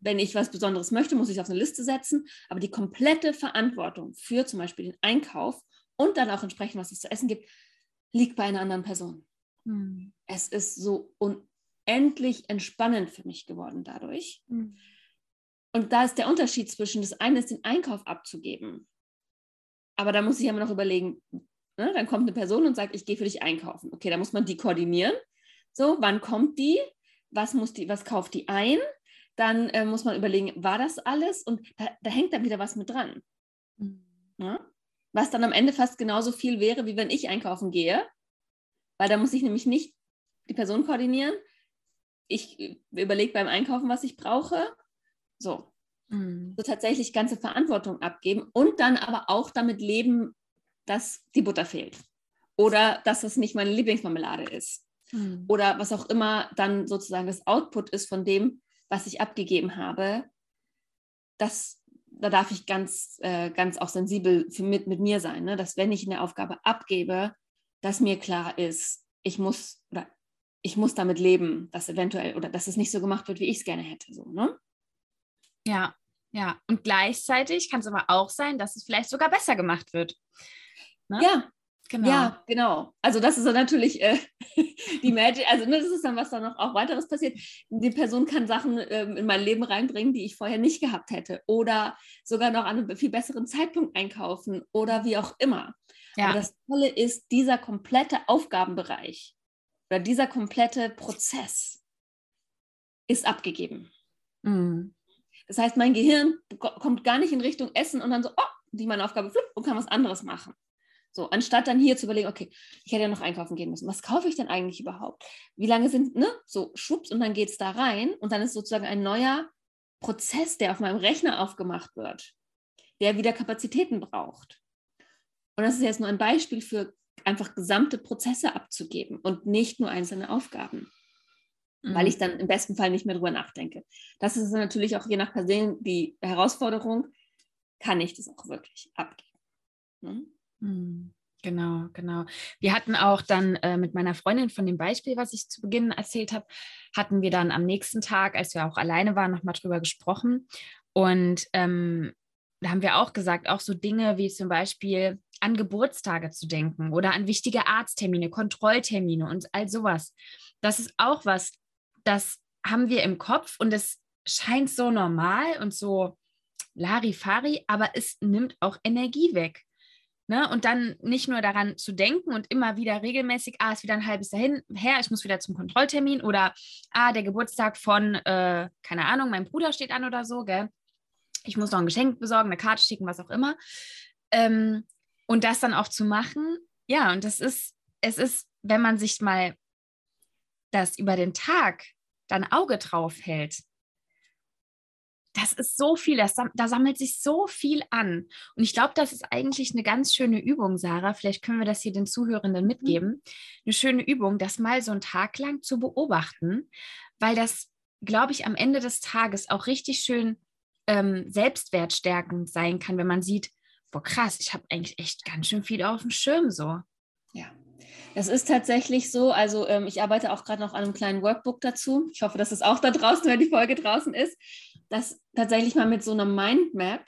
Wenn ich was Besonderes möchte, muss ich es auf eine Liste setzen. Aber die komplette Verantwortung für zum Beispiel den Einkauf und dann auch entsprechend, was es zu essen gibt, liegt bei einer anderen Person. Hm. Es ist so unendlich entspannend für mich geworden dadurch. Hm. Und da ist der Unterschied zwischen, das eine ist, den Einkauf abzugeben. Aber da muss ich immer noch überlegen, ne? dann kommt eine Person und sagt, ich gehe für dich einkaufen. Okay, da muss man die koordinieren. So, wann kommt die? Was, muss die, was kauft die ein? Dann äh, muss man überlegen, war das alles? Und da, da hängt dann wieder was mit dran. Mhm. Ja? Was dann am Ende fast genauso viel wäre, wie wenn ich einkaufen gehe. Weil da muss ich nämlich nicht die Person koordinieren. Ich äh, überlege beim Einkaufen, was ich brauche so. Mhm. So tatsächlich ganze Verantwortung abgeben und dann aber auch damit leben, dass die Butter fehlt. Oder dass es nicht meine Lieblingsmarmelade ist. Mhm. Oder was auch immer dann sozusagen das Output ist von dem, was ich abgegeben habe. Das, da darf ich ganz, äh, ganz auch sensibel für, mit, mit mir sein, ne? dass wenn ich eine Aufgabe abgebe, dass mir klar ist, ich muss oder ich muss damit leben, dass eventuell oder dass es nicht so gemacht wird, wie ich es gerne hätte. So, ne? Ja, ja. Und gleichzeitig kann es aber auch sein, dass es vielleicht sogar besser gemacht wird. Ne? Ja, Genau. Ja, genau. Also das ist dann natürlich äh, die Magic, also ne, das ist dann, was dann noch auch weiteres passiert. Die Person kann Sachen ähm, in mein Leben reinbringen, die ich vorher nicht gehabt hätte oder sogar noch an einem viel besseren Zeitpunkt einkaufen oder wie auch immer. Ja. Aber das Tolle ist, dieser komplette Aufgabenbereich oder dieser komplette Prozess ist abgegeben. Mhm. Das heißt, mein Gehirn kommt gar nicht in Richtung Essen und dann so, oh, die meine Aufgabe flupp, und kann was anderes machen. So, anstatt dann hier zu überlegen, okay, ich hätte ja noch einkaufen gehen müssen. Was kaufe ich denn eigentlich überhaupt? Wie lange sind, ne? So, schwupps, und dann geht es da rein und dann ist sozusagen ein neuer Prozess, der auf meinem Rechner aufgemacht wird, der wieder Kapazitäten braucht. Und das ist jetzt nur ein Beispiel für einfach gesamte Prozesse abzugeben und nicht nur einzelne Aufgaben mhm. weil ich dann im besten Fall nicht mehr drüber nachdenke. Das ist natürlich auch je nach Person die Herausforderung, kann ich das auch wirklich abgeben. Ne? Mhm. Genau, genau. Wir hatten auch dann äh, mit meiner Freundin von dem Beispiel, was ich zu Beginn erzählt habe, hatten wir dann am nächsten Tag, als wir auch alleine waren, nochmal drüber gesprochen. Und ähm, da haben wir auch gesagt, auch so Dinge wie zum Beispiel an Geburtstage zu denken oder an wichtige Arzttermine, Kontrolltermine und all sowas. Das ist auch was, das haben wir im Kopf und es scheint so normal und so Larifari, aber es nimmt auch Energie weg. Ne? Und dann nicht nur daran zu denken und immer wieder regelmäßig, ah, ist wieder ein halbes Jahr hin, her, ich muss wieder zum Kontrolltermin oder ah, der Geburtstag von, äh, keine Ahnung, mein Bruder steht an oder so, gell? Ich muss noch ein Geschenk besorgen, eine Karte schicken, was auch immer. Ähm, und das dann auch zu machen, ja, und das ist, es ist, wenn man sich mal das über den Tag dann Auge drauf hält, das ist so viel, das, da sammelt sich so viel an. Und ich glaube, das ist eigentlich eine ganz schöne Übung, Sarah. Vielleicht können wir das hier den Zuhörenden mitgeben. Mhm. Eine schöne Übung, das mal so einen Tag lang zu beobachten, weil das, glaube ich, am Ende des Tages auch richtig schön ähm, selbstwertstärkend sein kann, wenn man sieht, boah, krass, ich habe eigentlich echt ganz schön viel auf dem Schirm so. Ja, Das ist tatsächlich so. Also ähm, ich arbeite auch gerade noch an einem kleinen Workbook dazu. Ich hoffe, dass es auch da draußen, wenn die Folge draußen ist, dass tatsächlich mal mit so einer Mindmap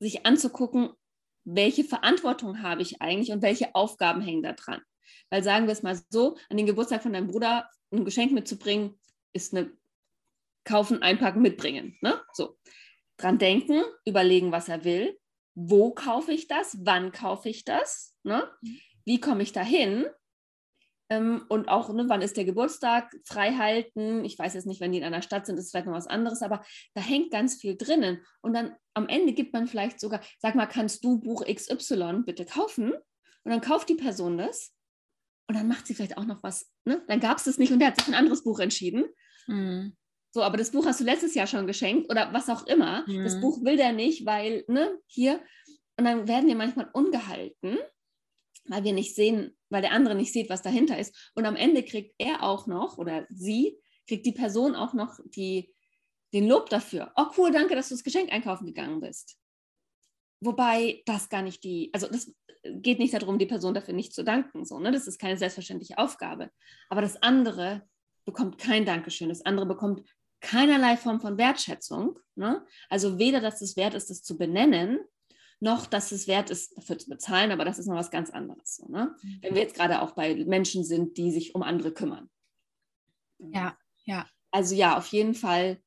sich anzugucken, welche Verantwortung habe ich eigentlich und welche Aufgaben hängen da dran. Weil sagen wir es mal so, an den Geburtstag von deinem Bruder ein Geschenk mitzubringen, ist eine kaufen, einpacken, mitbringen. Ne? So. Dran denken, überlegen, was er will. Wo kaufe ich das? Wann kaufe ich das? Ne? Mhm. Wie komme ich dahin? Ähm, und auch, ne, wann ist der Geburtstag? Frei halten. Ich weiß jetzt nicht, wenn die in einer Stadt sind, ist vielleicht noch was anderes, aber da hängt ganz viel drinnen. Und dann am Ende gibt man vielleicht sogar, sag mal, kannst du Buch XY bitte kaufen? Und dann kauft die Person das. Und dann macht sie vielleicht auch noch was. Ne? Dann gab es das nicht und der hat sich ein anderes Buch entschieden. Mhm. So, aber das Buch hast du letztes Jahr schon geschenkt oder was auch immer. Mhm. Das Buch will der nicht, weil, ne, hier. Und dann werden wir manchmal ungehalten weil wir nicht sehen, weil der andere nicht sieht, was dahinter ist. Und am Ende kriegt er auch noch oder sie, kriegt die Person auch noch die, den Lob dafür. Oh cool, danke, dass du das Geschenk einkaufen gegangen bist. Wobei das gar nicht die, also das geht nicht darum, die Person dafür nicht zu danken. So, ne? Das ist keine selbstverständliche Aufgabe. Aber das andere bekommt kein Dankeschön. Das andere bekommt keinerlei Form von Wertschätzung. Ne? Also weder, dass es wert ist, das zu benennen, noch, dass es wert ist, dafür zu bezahlen, aber das ist noch was ganz anderes. So, ne? Mhm. Wenn wir jetzt gerade auch bei Menschen sind, die sich um andere kümmern. Ja, ja. Also ja, auf jeden Fall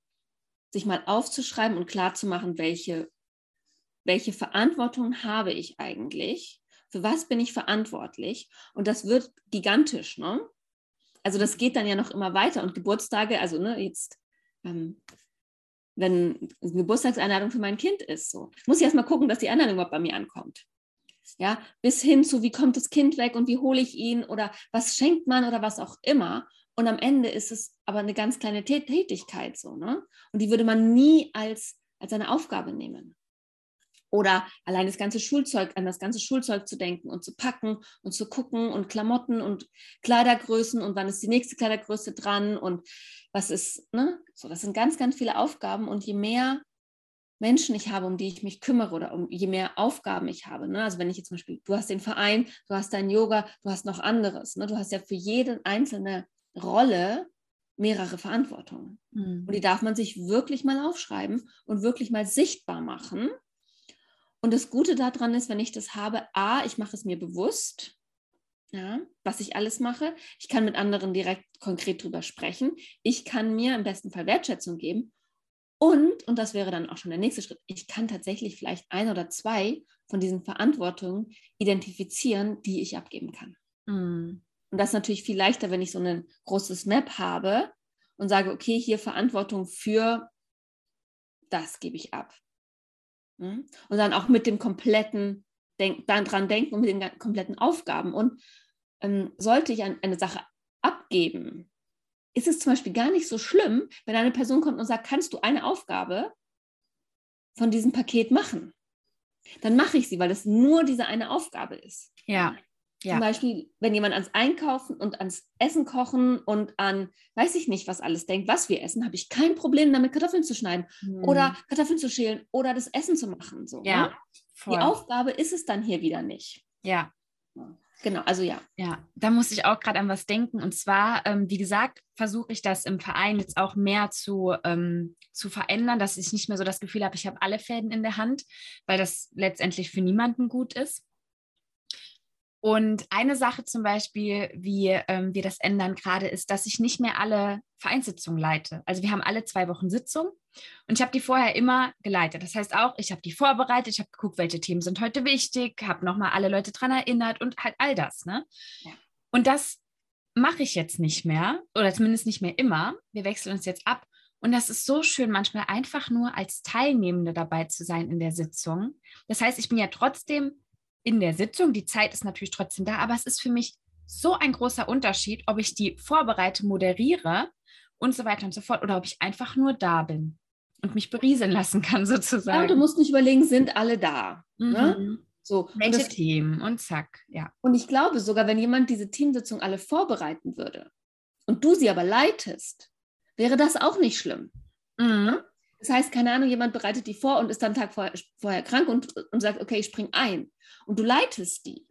sich mal aufzuschreiben und klarzumachen, welche, welche Verantwortung habe ich eigentlich, für was bin ich verantwortlich und das wird gigantisch, ne? Also das geht dann ja noch immer weiter und Geburtstage, also ne, jetzt ähm, wenn eine Geburtstagseinladung für mein Kind ist. So. Ich muss erst mal gucken, dass die Einladung überhaupt bei mir ankommt. Ja, bis hin zu, wie kommt das Kind weg und wie hole ich ihn oder was schenkt man oder was auch immer. Und am Ende ist es aber eine ganz kleine Tätigkeit so, ne? Und die würde man nie als, als eine Aufgabe nehmen. Oder allein das ganze Schulzeug, an das ganze Schulzeug zu denken und zu packen und zu gucken und Klamotten und Kleidergrößen und wann ist die nächste Kleidergröße dran und was ist, ne? So, das sind ganz, ganz viele Aufgaben und je mehr Menschen ich habe, um die ich mich kümmere oder um je mehr Aufgaben ich habe. Ne? Also wenn ich jetzt zum Beispiel, du hast den Verein, du hast dein Yoga, du hast noch anderes. Ne? Du hast ja für jede einzelne Rolle mehrere Verantwortungen. Mhm. Und die darf man sich wirklich mal aufschreiben und wirklich mal sichtbar machen und das Gute daran ist, wenn ich das habe, a, ich mache es mir bewusst, ja, was ich alles mache. Ich kann mit anderen direkt konkret drüber sprechen. Ich kann mir im besten Fall Wertschätzung geben. Und, und das wäre dann auch schon der nächste Schritt, ich kann tatsächlich vielleicht ein oder zwei von diesen Verantwortungen identifizieren, die ich abgeben kann. Mm. Und das ist natürlich viel leichter, wenn ich so ein großes Map habe und sage, okay, hier Verantwortung für das gebe ich ab. Mhm. Und dann auch mit dem kompletten, denk, dann dran denken und mit den kompletten Aufgaben. Und ähm, sollte ich ein, eine Sache abgeben, ist es zum Beispiel gar nicht so schlimm, wenn eine Person kommt und sagt, kannst du eine Aufgabe von diesem Paket machen? Dann mache ich sie, weil es nur diese eine Aufgabe ist. Ja. Ja. Zum Beispiel, wenn jemand ans Einkaufen und ans Essen kochen und an, weiß ich nicht, was alles denkt, was wir essen, habe ich kein Problem damit, Kartoffeln zu schneiden hm. oder Kartoffeln zu schälen oder das Essen zu machen. So, ja, ne? Die Aufgabe ist es dann hier wieder nicht. Ja. Genau, also ja. Ja, da muss ich auch gerade an was denken. Und zwar, ähm, wie gesagt, versuche ich das im Verein jetzt auch mehr zu, ähm, zu verändern, dass ich nicht mehr so das Gefühl habe, ich habe alle Fäden in der Hand, weil das letztendlich für niemanden gut ist. Und eine Sache zum Beispiel, wie ähm, wir das ändern gerade, ist, dass ich nicht mehr alle Vereinssitzungen leite. Also wir haben alle zwei Wochen Sitzung und ich habe die vorher immer geleitet. Das heißt auch, ich habe die vorbereitet, ich habe geguckt, welche Themen sind heute wichtig, habe nochmal alle Leute daran erinnert und halt all das. Ne? Ja. Und das mache ich jetzt nicht mehr oder zumindest nicht mehr immer. Wir wechseln uns jetzt ab. Und das ist so schön, manchmal einfach nur als Teilnehmende dabei zu sein in der Sitzung. Das heißt, ich bin ja trotzdem in der Sitzung. Die Zeit ist natürlich trotzdem da, aber es ist für mich so ein großer Unterschied, ob ich die vorbereite, moderiere und so weiter und so fort oder ob ich einfach nur da bin und mich berieseln lassen kann sozusagen. Ja, du musst nicht überlegen, sind alle da. Ne? Mhm. Ne? So, Welche das, Themen und zack, ja. Und ich glaube sogar, wenn jemand diese Teamsitzung alle vorbereiten würde und du sie aber leitest, wäre das auch nicht schlimm. Mhm. Das heißt, keine Ahnung, jemand bereitet die vor und ist dann einen Tag vorher, vorher krank und, und sagt, okay, ich springe ein. Und du leitest die.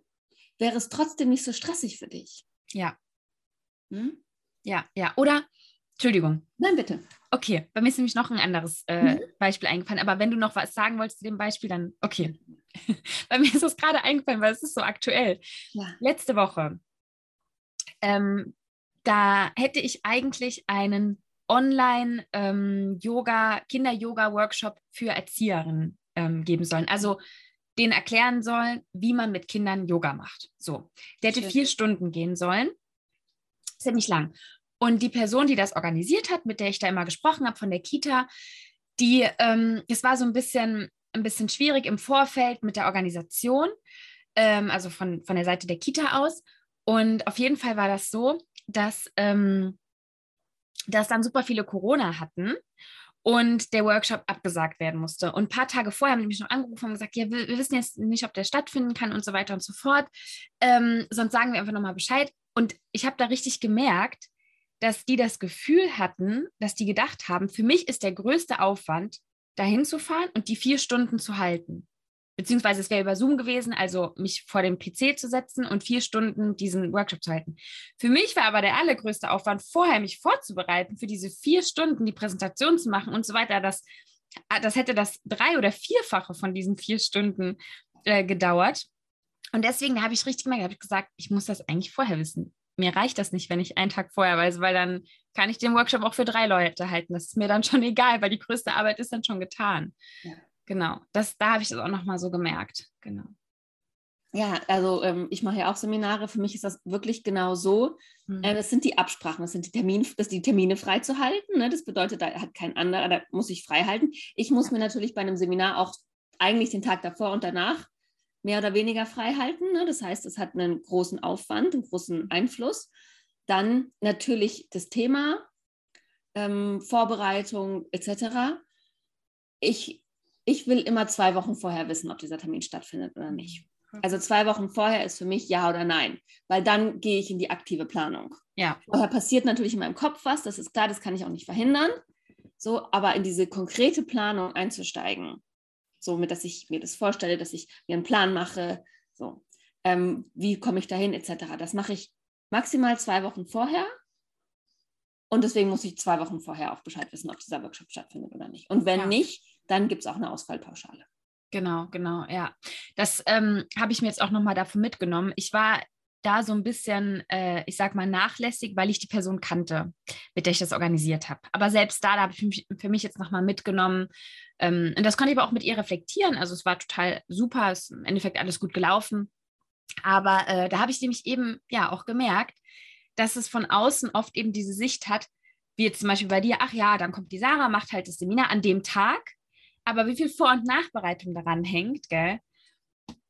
wäre es trotzdem nicht so stressig für dich. Ja. Hm? Ja, ja. Oder, Entschuldigung. Nein, bitte. Okay, bei mir ist nämlich noch ein anderes äh, mhm. Beispiel eingefallen. Aber wenn du noch was sagen wolltest zu dem Beispiel, dann okay. bei mir ist das gerade eingefallen, weil es ist so aktuell. Ja. Letzte Woche, ähm, da hätte ich eigentlich einen Online-Yoga, ähm, Kinder-Yoga-Workshop für Erzieherinnen ähm, geben sollen. Also denen erklären sollen, wie man mit Kindern Yoga macht. So, der hätte Schön. vier Stunden gehen sollen. Ist ja nicht lang. Und die Person, die das organisiert hat, mit der ich da immer gesprochen habe von der Kita, die, ähm, es war so ein bisschen, ein bisschen schwierig im Vorfeld mit der Organisation, ähm, also von, von der Seite der Kita aus. Und auf jeden Fall war das so, dass, ähm, dass dann super viele Corona hatten und der Workshop abgesagt werden musste. Und ein paar Tage vorher haben die mich noch angerufen und gesagt, ja, wir, wir wissen jetzt nicht, ob der stattfinden kann und so weiter und so fort. Ähm, sonst sagen wir einfach nochmal Bescheid. Und ich habe da richtig gemerkt, dass die das Gefühl hatten, dass die gedacht haben, für mich ist der größte Aufwand, dahin zu fahren und die vier Stunden zu halten beziehungsweise es wäre über Zoom gewesen, also mich vor dem PC zu setzen und vier Stunden diesen Workshop zu halten. Für mich war aber der allergrößte Aufwand, vorher mich vorzubereiten, für diese vier Stunden die Präsentation zu machen und so weiter. Das, ah, das hätte das drei- oder vierfache von diesen vier Stunden äh, gedauert. Und deswegen habe ich richtig gemerkt, habe ich gesagt, ich muss das eigentlich vorher wissen. Mir reicht das nicht, wenn ich einen Tag vorher weiß, weil dann kann ich den Workshop auch für drei Leute halten. Das ist mir dann schon egal, weil die größte Arbeit ist dann schon getan. Ja. Genau, das, da habe ich das auch nochmal so gemerkt. Genau. Ja, also ähm, ich mache ja auch Seminare. Für mich ist das wirklich genau so. Mhm. Äh, das sind die Absprachen, das sind die Termine, das die Termine freizuhalten. Ne? Das bedeutet, da hat kein anderer, da muss ich frei halten. Ich muss mir natürlich bei einem Seminar auch eigentlich den Tag davor und danach mehr oder weniger frei halten. Ne? Das heißt, es hat einen großen Aufwand, einen großen Einfluss. Dann natürlich das Thema, ähm, Vorbereitung etc. Ich ich will immer zwei Wochen vorher wissen, ob dieser Termin stattfindet oder nicht. Also zwei Wochen vorher ist für mich ja oder nein, weil dann gehe ich in die aktive Planung. Ja. Vorher passiert natürlich in meinem Kopf was, das ist klar, das kann ich auch nicht verhindern. So, aber in diese konkrete Planung einzusteigen, so mit, dass ich mir das vorstelle, dass ich mir einen Plan mache, so, ähm, wie komme ich dahin, etc. Das mache ich maximal zwei Wochen vorher. Und deswegen muss ich zwei Wochen vorher auch Bescheid wissen, ob dieser Workshop stattfindet oder nicht. Und wenn ja. nicht, dann gibt es auch eine Ausfallpauschale. Genau, genau, ja. Das ähm, habe ich mir jetzt auch nochmal davon mitgenommen. Ich war da so ein bisschen, äh, ich sag mal, nachlässig, weil ich die Person kannte, mit der ich das organisiert habe. Aber selbst da, da habe ich mich, für mich jetzt nochmal mitgenommen. Ähm, und das konnte ich aber auch mit ihr reflektieren. Also es war total super, es ist im Endeffekt alles gut gelaufen. Aber äh, da habe ich nämlich eben ja auch gemerkt, dass es von außen oft eben diese Sicht hat, wie jetzt zum Beispiel bei dir, ach ja, dann kommt die Sarah, macht halt das Seminar an dem Tag aber wie viel Vor- und Nachbereitung daran hängt, gell?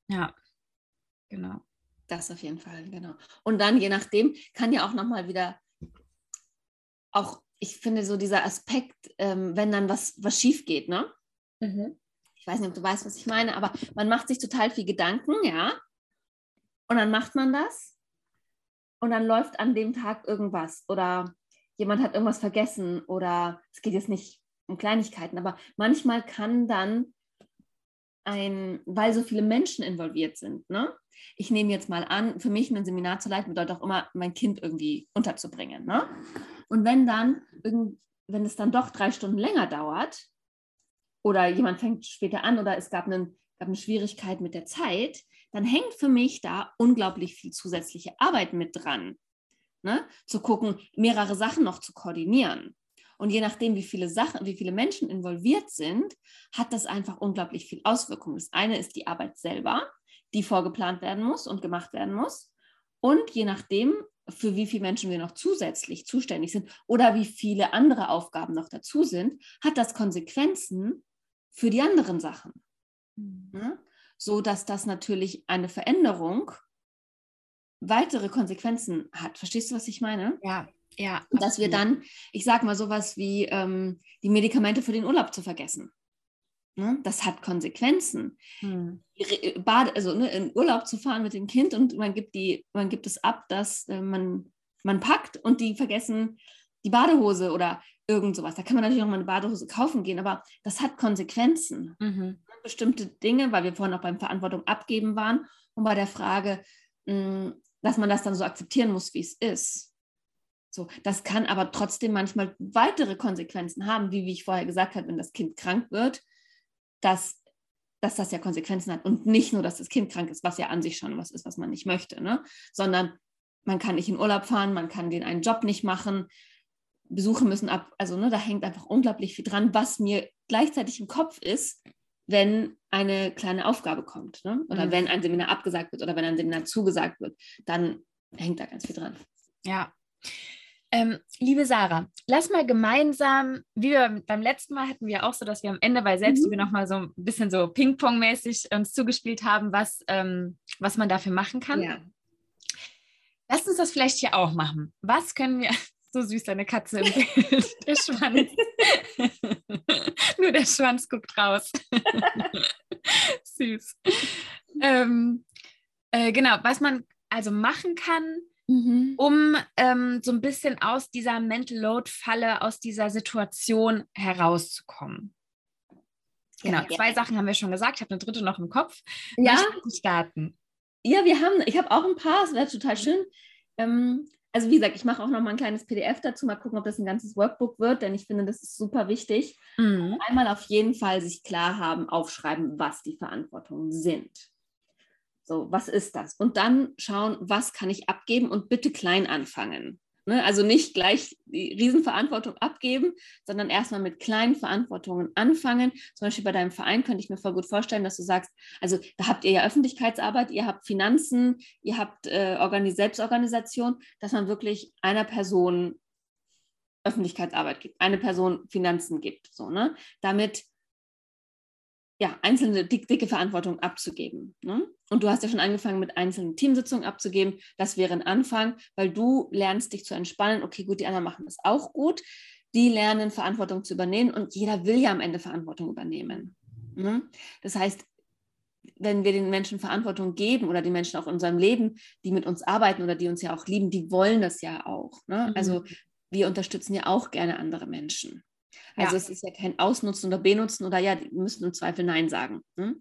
Ja, genau. Das auf jeden Fall, genau. Und dann, je nachdem, kann ja auch nochmal wieder auch, ich finde, so dieser Aspekt, ähm, wenn dann was, was schief geht, ne? Mhm. Ich weiß nicht, ob du weißt, was ich meine, aber man macht sich total viel Gedanken, ja? Und dann macht man das und dann läuft an dem Tag irgendwas oder jemand hat irgendwas vergessen oder es geht jetzt nicht um Kleinigkeiten, aber manchmal kann dann ein, weil so viele Menschen involviert sind, ne? Ich nehme jetzt mal an, für mich ein Seminar zu leiten bedeutet auch immer, mein Kind irgendwie unterzubringen, ne? Und wenn dann, wenn es dann doch drei Stunden länger dauert oder jemand fängt später an oder es gab, einen, gab eine Schwierigkeit mit der Zeit, dann hängt für mich da unglaublich viel zusätzliche Arbeit mit dran. Ne? Zu gucken, mehrere Sachen noch zu koordinieren. Und je nachdem, wie viele Sachen, wie viele Menschen involviert sind, hat das einfach unglaublich viel Auswirkungen. Das eine ist die Arbeit selber, die vorgeplant werden muss und gemacht werden muss. Und je nachdem, für wie viele Menschen wir noch zusätzlich zuständig sind oder wie viele andere Aufgaben noch dazu sind, hat das Konsequenzen für die anderen Sachen. Mhm. So dass das natürlich eine Veränderung weitere Konsequenzen hat. Verstehst du, was ich meine? Ja, ja. Dass wir dann, ich sage mal sowas wie ähm, die Medikamente für den Urlaub zu vergessen. Ne? Das hat Konsequenzen. Hm. Äh, Bade, also ne, in Urlaub zu fahren mit dem Kind und man gibt, die, man gibt es ab, dass äh, man, man packt und die vergessen die Badehose oder irgend sowas. Da kann man natürlich auch mal eine Badehose kaufen gehen, aber das hat Konsequenzen. Mhm. Bestimmte Dinge, weil wir vorhin auch beim Verantwortung abgeben waren und bei der Frage, mm, dass man das dann so akzeptieren muss, wie es ist. So, das kann aber trotzdem manchmal weitere Konsequenzen haben, wie, wie ich vorher gesagt habe, wenn das Kind krank wird, dass, dass das ja Konsequenzen hat. Und nicht nur, dass das Kind krank ist, was ja an sich schon was ist, was man nicht möchte, ne? sondern man kann nicht in Urlaub fahren, man kann den einen Job nicht machen, Besuche müssen ab, also ne, da hängt einfach unglaublich viel dran, was mir gleichzeitig im Kopf ist, wenn eine kleine Aufgabe kommt ne? oder mhm. wenn ein Seminar abgesagt wird oder wenn ein Seminar zugesagt wird, dann hängt da ganz viel dran. Ja. Ähm, liebe Sarah, lass mal gemeinsam, wie wir beim letzten Mal hatten wir auch so, dass wir am Ende bei Selbstliebe mhm. nochmal so ein bisschen so Ping-Pong-mäßig uns zugespielt haben, was, ähm, was man dafür machen kann. Ja. Lass uns das vielleicht hier auch machen. Was können wir, so süß, deine Katze im Bild. Der Schwanz. Nur der Schwanz guckt raus. süß. Ähm, äh, genau, was man also machen kann, mhm. um ähm, so ein bisschen aus dieser Mental Load-Falle, aus dieser Situation herauszukommen. Genau, ja, zwei ja. Sachen haben wir schon gesagt. Ich habe eine dritte noch im Kopf. Ja. starten? Ja, wir haben, ich habe auch ein paar, es wäre total schön. Ähm, also wie gesagt, ich mache auch noch mal ein kleines PDF dazu, mal gucken, ob das ein ganzes Workbook wird, denn ich finde, das ist super wichtig. Mhm. Einmal auf jeden Fall sich klar haben, aufschreiben, was die Verantwortungen sind. So, was ist das? Und dann schauen, was kann ich abgeben und bitte klein anfangen. Ne? Also nicht gleich die Riesenverantwortung abgeben, sondern erstmal mit kleinen Verantwortungen anfangen. Zum Beispiel bei deinem Verein könnte ich mir voll gut vorstellen, dass du sagst, also da habt ihr ja Öffentlichkeitsarbeit, ihr habt Finanzen, ihr habt äh, Selbstorganisation, dass man wirklich einer Person Öffentlichkeitsarbeit gibt, eine Person Finanzen gibt. So, ne? Damit ja, einzelne dick, dicke Verantwortung abzugeben. Ne? Und du hast ja schon angefangen mit einzelnen Teamsitzungen abzugeben. Das wäre ein Anfang, weil du lernst dich zu entspannen. Okay, gut, die anderen machen das auch gut. Die lernen Verantwortung zu übernehmen und jeder will ja am Ende Verantwortung übernehmen. Ne? Das heißt, wenn wir den Menschen Verantwortung geben oder die Menschen auch in unserem Leben, die mit uns arbeiten oder die uns ja auch lieben, die wollen das ja auch. Ne? Mhm. Also wir unterstützen ja auch gerne andere Menschen. Also ja. es ist ja kein Ausnutzen oder Benutzen oder ja, die müssen im Zweifel Nein sagen. Ne?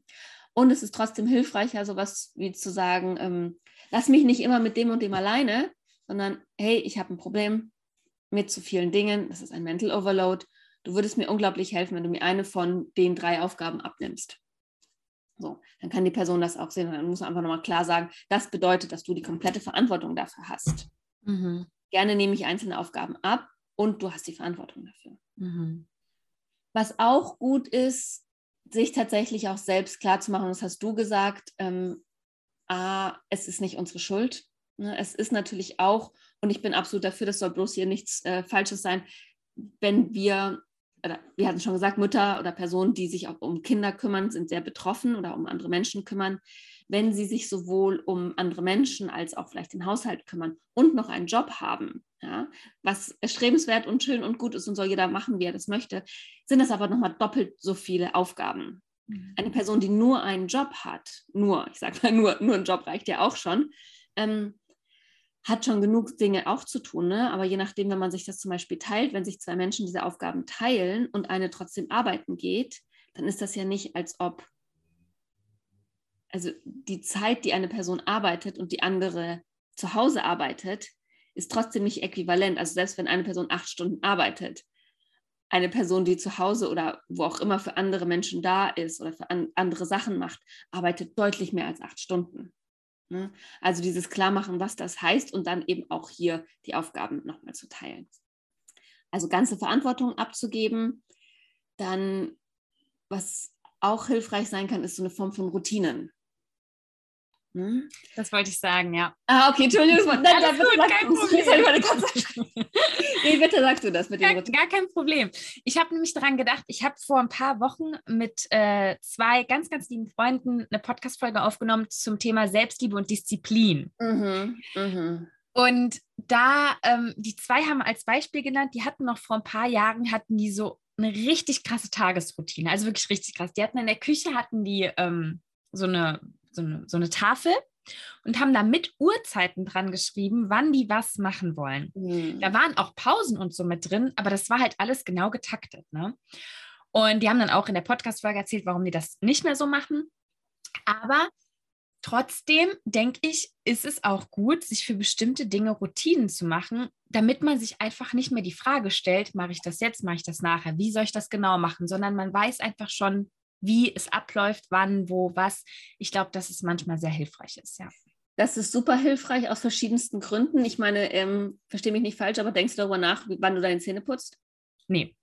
Und es ist trotzdem hilfreicher, sowas wie zu sagen, ähm, lass mich nicht immer mit dem und dem alleine, sondern hey, ich habe ein Problem mit zu vielen Dingen, das ist ein Mental Overload. Du würdest mir unglaublich helfen, wenn du mir eine von den drei Aufgaben abnimmst. So, dann kann die Person das auch sehen. Dann muss man einfach nochmal klar sagen, das bedeutet, dass du die komplette Verantwortung dafür hast. Mhm. Gerne nehme ich einzelne Aufgaben ab und du hast die Verantwortung dafür. Mhm. Was auch gut ist, sich tatsächlich auch selbst klar zu machen, das hast du gesagt, ähm, ah, es ist nicht unsere Schuld. Ne? Es ist natürlich auch, und ich bin absolut dafür, das soll bloß hier nichts äh, Falsches sein, wenn wir, wir hatten schon gesagt, Mütter oder Personen, die sich auch um Kinder kümmern, sind sehr betroffen oder um andere Menschen kümmern wenn sie sich sowohl um andere Menschen als auch vielleicht den Haushalt kümmern und noch einen Job haben, ja, was erstrebenswert und schön und gut ist und soll jeder machen, wie er das möchte, sind das aber nochmal doppelt so viele Aufgaben. Mhm. Eine Person, die nur einen Job hat, nur, ich sage mal nur, nur ein Job reicht ja auch schon, ähm, hat schon genug Dinge auch zu tun. Ne? Aber je nachdem, wenn man sich das zum Beispiel teilt, wenn sich zwei Menschen diese Aufgaben teilen und eine trotzdem arbeiten geht, dann ist das ja nicht, als ob also die Zeit, die eine Person arbeitet und die andere zu Hause arbeitet, ist trotzdem nicht äquivalent. Also selbst wenn eine Person acht Stunden arbeitet, eine Person, die zu Hause oder wo auch immer für andere Menschen da ist oder für an, andere Sachen macht, arbeitet deutlich mehr als acht Stunden. Ne? Also dieses Klarmachen, was das heißt und dann eben auch hier die Aufgaben nochmal zu teilen. Also ganze Verantwortung abzugeben. Dann, was auch hilfreich sein kann, ist so eine Form von Routinen. Hm? Das wollte ich sagen, ja. Ah, okay, Entschuldigung. Nein, Alles gut, kein Problem. nee, bitte sagst du das mit dem gar, gar kein Problem. Ich habe nämlich daran gedacht, ich habe vor ein paar Wochen mit äh, zwei ganz, ganz lieben Freunden eine Podcast-Folge aufgenommen zum Thema Selbstliebe und Disziplin. Mhm, mh. Und da, ähm, die zwei haben als Beispiel genannt, die hatten noch vor ein paar Jahren, hatten die so eine richtig krasse Tagesroutine, also wirklich richtig krass. Die hatten in der Küche, hatten die ähm, so eine so eine, so eine Tafel und haben da mit Uhrzeiten dran geschrieben, wann die was machen wollen. Mhm. Da waren auch Pausen und so mit drin, aber das war halt alles genau getaktet. Ne? Und die haben dann auch in der Podcast-Folge erzählt, warum die das nicht mehr so machen. Aber Trotzdem denke ich, ist es auch gut, sich für bestimmte Dinge Routinen zu machen, damit man sich einfach nicht mehr die Frage stellt, mache ich das jetzt, mache ich das nachher, wie soll ich das genau machen, sondern man weiß einfach schon, wie es abläuft, wann, wo, was. Ich glaube, dass es manchmal sehr hilfreich ist, ja. Das ist super hilfreich aus verschiedensten Gründen. Ich meine, ähm, verstehe mich nicht falsch, aber denkst du darüber nach, wann du deine Zähne putzt? Nee.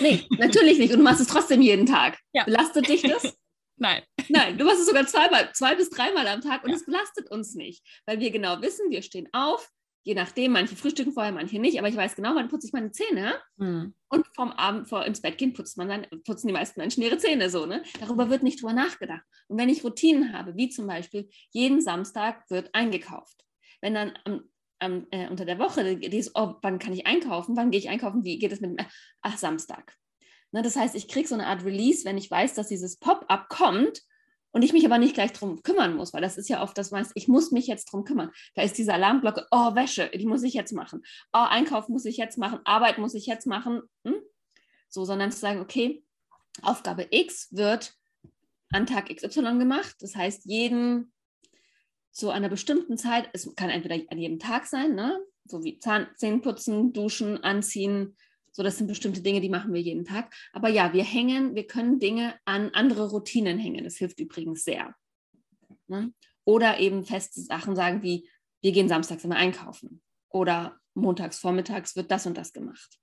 Nee, natürlich nicht. Und du machst es trotzdem jeden Tag. Ja. Belastet dich das? Nein. Nein, du machst es sogar zweimal, zwei bis dreimal am Tag und ja. es belastet uns nicht, weil wir genau wissen, wir stehen auf, je nachdem, manche frühstücken vorher, manche nicht, aber ich weiß genau, wann putze ich meine Zähne. Mhm. Und vom Abend vor ins Bett gehen putzt man dann, putzen die meisten Menschen ihre Zähne so. Ne? Darüber wird nicht drüber nachgedacht. Und wenn ich Routinen habe, wie zum Beispiel, jeden Samstag wird eingekauft. Wenn dann am, am, äh, unter der Woche, die ist, oh, wann kann ich einkaufen? Wann gehe ich einkaufen? Wie geht es mit, ach, Samstag. Ne, das heißt, ich kriege so eine Art Release, wenn ich weiß, dass dieses Pop-up kommt und ich mich aber nicht gleich drum kümmern muss, weil das ist ja oft das meiste, ich muss mich jetzt drum kümmern. Da ist diese Alarmglocke, oh, Wäsche, die muss ich jetzt machen. Oh, Einkauf muss ich jetzt machen, Arbeit muss ich jetzt machen. Hm? So, sondern zu sagen, okay, Aufgabe X wird an Tag XY gemacht. Das heißt, jeden zu einer bestimmten Zeit, es kann entweder an jedem Tag sein, ne? so wie Zahn, Zähneputzen, Duschen, Anziehen, so, das sind bestimmte Dinge, die machen wir jeden Tag. Aber ja, wir hängen, wir können Dinge an andere Routinen hängen. Das hilft übrigens sehr. Ne? Oder eben feste Sachen sagen wie, wir gehen samstags immer einkaufen. Oder montags vormittags wird das und das gemacht.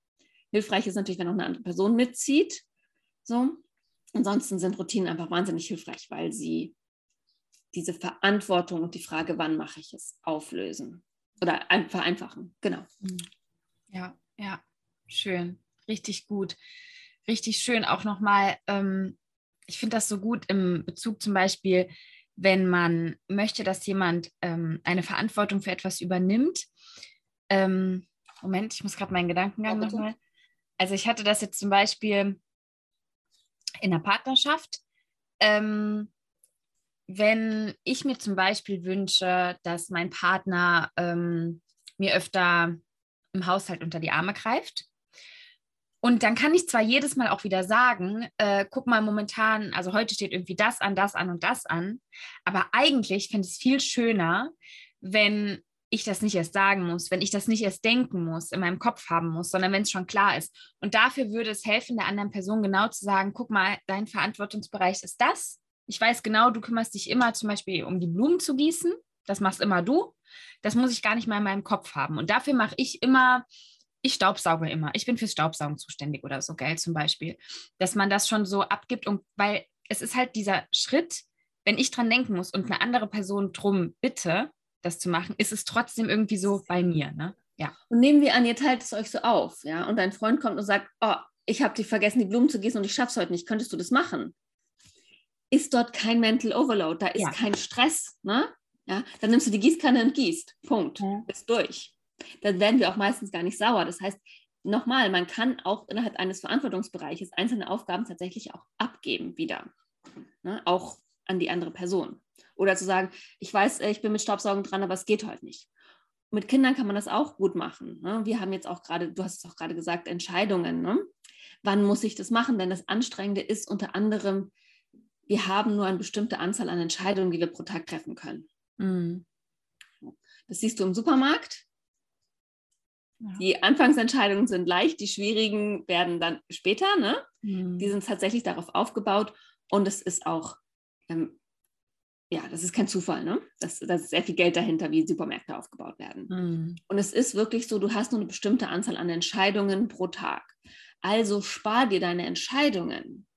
Hilfreich ist natürlich, wenn auch eine andere Person mitzieht. So. Ansonsten sind Routinen einfach wahnsinnig hilfreich, weil sie diese Verantwortung und die Frage, wann mache ich es, auflösen oder vereinfachen. Genau. Ja, ja. Schön, richtig gut. Richtig schön auch nochmal, ähm, ich finde das so gut im Bezug zum Beispiel, wenn man möchte, dass jemand ähm, eine Verantwortung für etwas übernimmt. Ähm, Moment, ich muss gerade meinen Gedankengang ja, nochmal. Also ich hatte das jetzt zum Beispiel in der Partnerschaft. Ähm, wenn ich mir zum Beispiel wünsche, dass mein Partner ähm, mir öfter im Haushalt unter die Arme greift, und dann kann ich zwar jedes Mal auch wieder sagen, äh, guck mal momentan, also heute steht irgendwie das an, das an und das an, aber eigentlich fände ich es viel schöner, wenn ich das nicht erst sagen muss, wenn ich das nicht erst denken muss, in meinem Kopf haben muss, sondern wenn es schon klar ist. Und dafür würde es helfen, der anderen Person genau zu sagen, guck mal, dein Verantwortungsbereich ist das. Ich weiß genau, du kümmerst dich immer zum Beispiel um die Blumen zu gießen. Das machst immer du. Das muss ich gar nicht mal in meinem Kopf haben. Und dafür mache ich immer ich staubsauge immer. Ich bin fürs Staubsaugen zuständig oder so, gell, zum Beispiel. Dass man das schon so abgibt, und weil es ist halt dieser Schritt, wenn ich dran denken muss und eine andere Person drum bitte, das zu machen, ist es trotzdem irgendwie so bei mir, ne? Ja. Und nehmen wir an, ihr teilt es euch so auf, ja, und dein Freund kommt und sagt, oh, ich habe dir vergessen, die Blumen zu gießen und ich schaffe es heute nicht, könntest du das machen? Ist dort kein Mental Overload, da ist ja. kein Stress, ne? Ja, dann nimmst du die Gießkanne und gießt. Punkt. Ja. Ist durch dann werden wir auch meistens gar nicht sauer. Das heißt, nochmal, man kann auch innerhalb eines Verantwortungsbereiches einzelne Aufgaben tatsächlich auch abgeben wieder, ne? auch an die andere Person. Oder zu sagen, ich weiß, äh, ich bin mit Staubsaugen dran, aber es geht heute nicht. Mit Kindern kann man das auch gut machen. Ne? Wir haben jetzt auch gerade, du hast es auch gerade gesagt, Entscheidungen. Ne? Wann muss ich das machen? Denn das Anstrengende ist unter anderem, wir haben nur eine bestimmte Anzahl an Entscheidungen, die wir pro Tag treffen können. Mhm. Das siehst du im Supermarkt. Die Anfangsentscheidungen sind leicht, die schwierigen werden dann später. Ne? Mhm. Die sind tatsächlich darauf aufgebaut und es ist auch, ähm, ja, das ist kein Zufall. Ne? Das, das ist sehr viel Geld dahinter, wie Supermärkte aufgebaut werden. Mhm. Und es ist wirklich so, du hast nur eine bestimmte Anzahl an Entscheidungen pro Tag. Also spar dir deine Entscheidungen.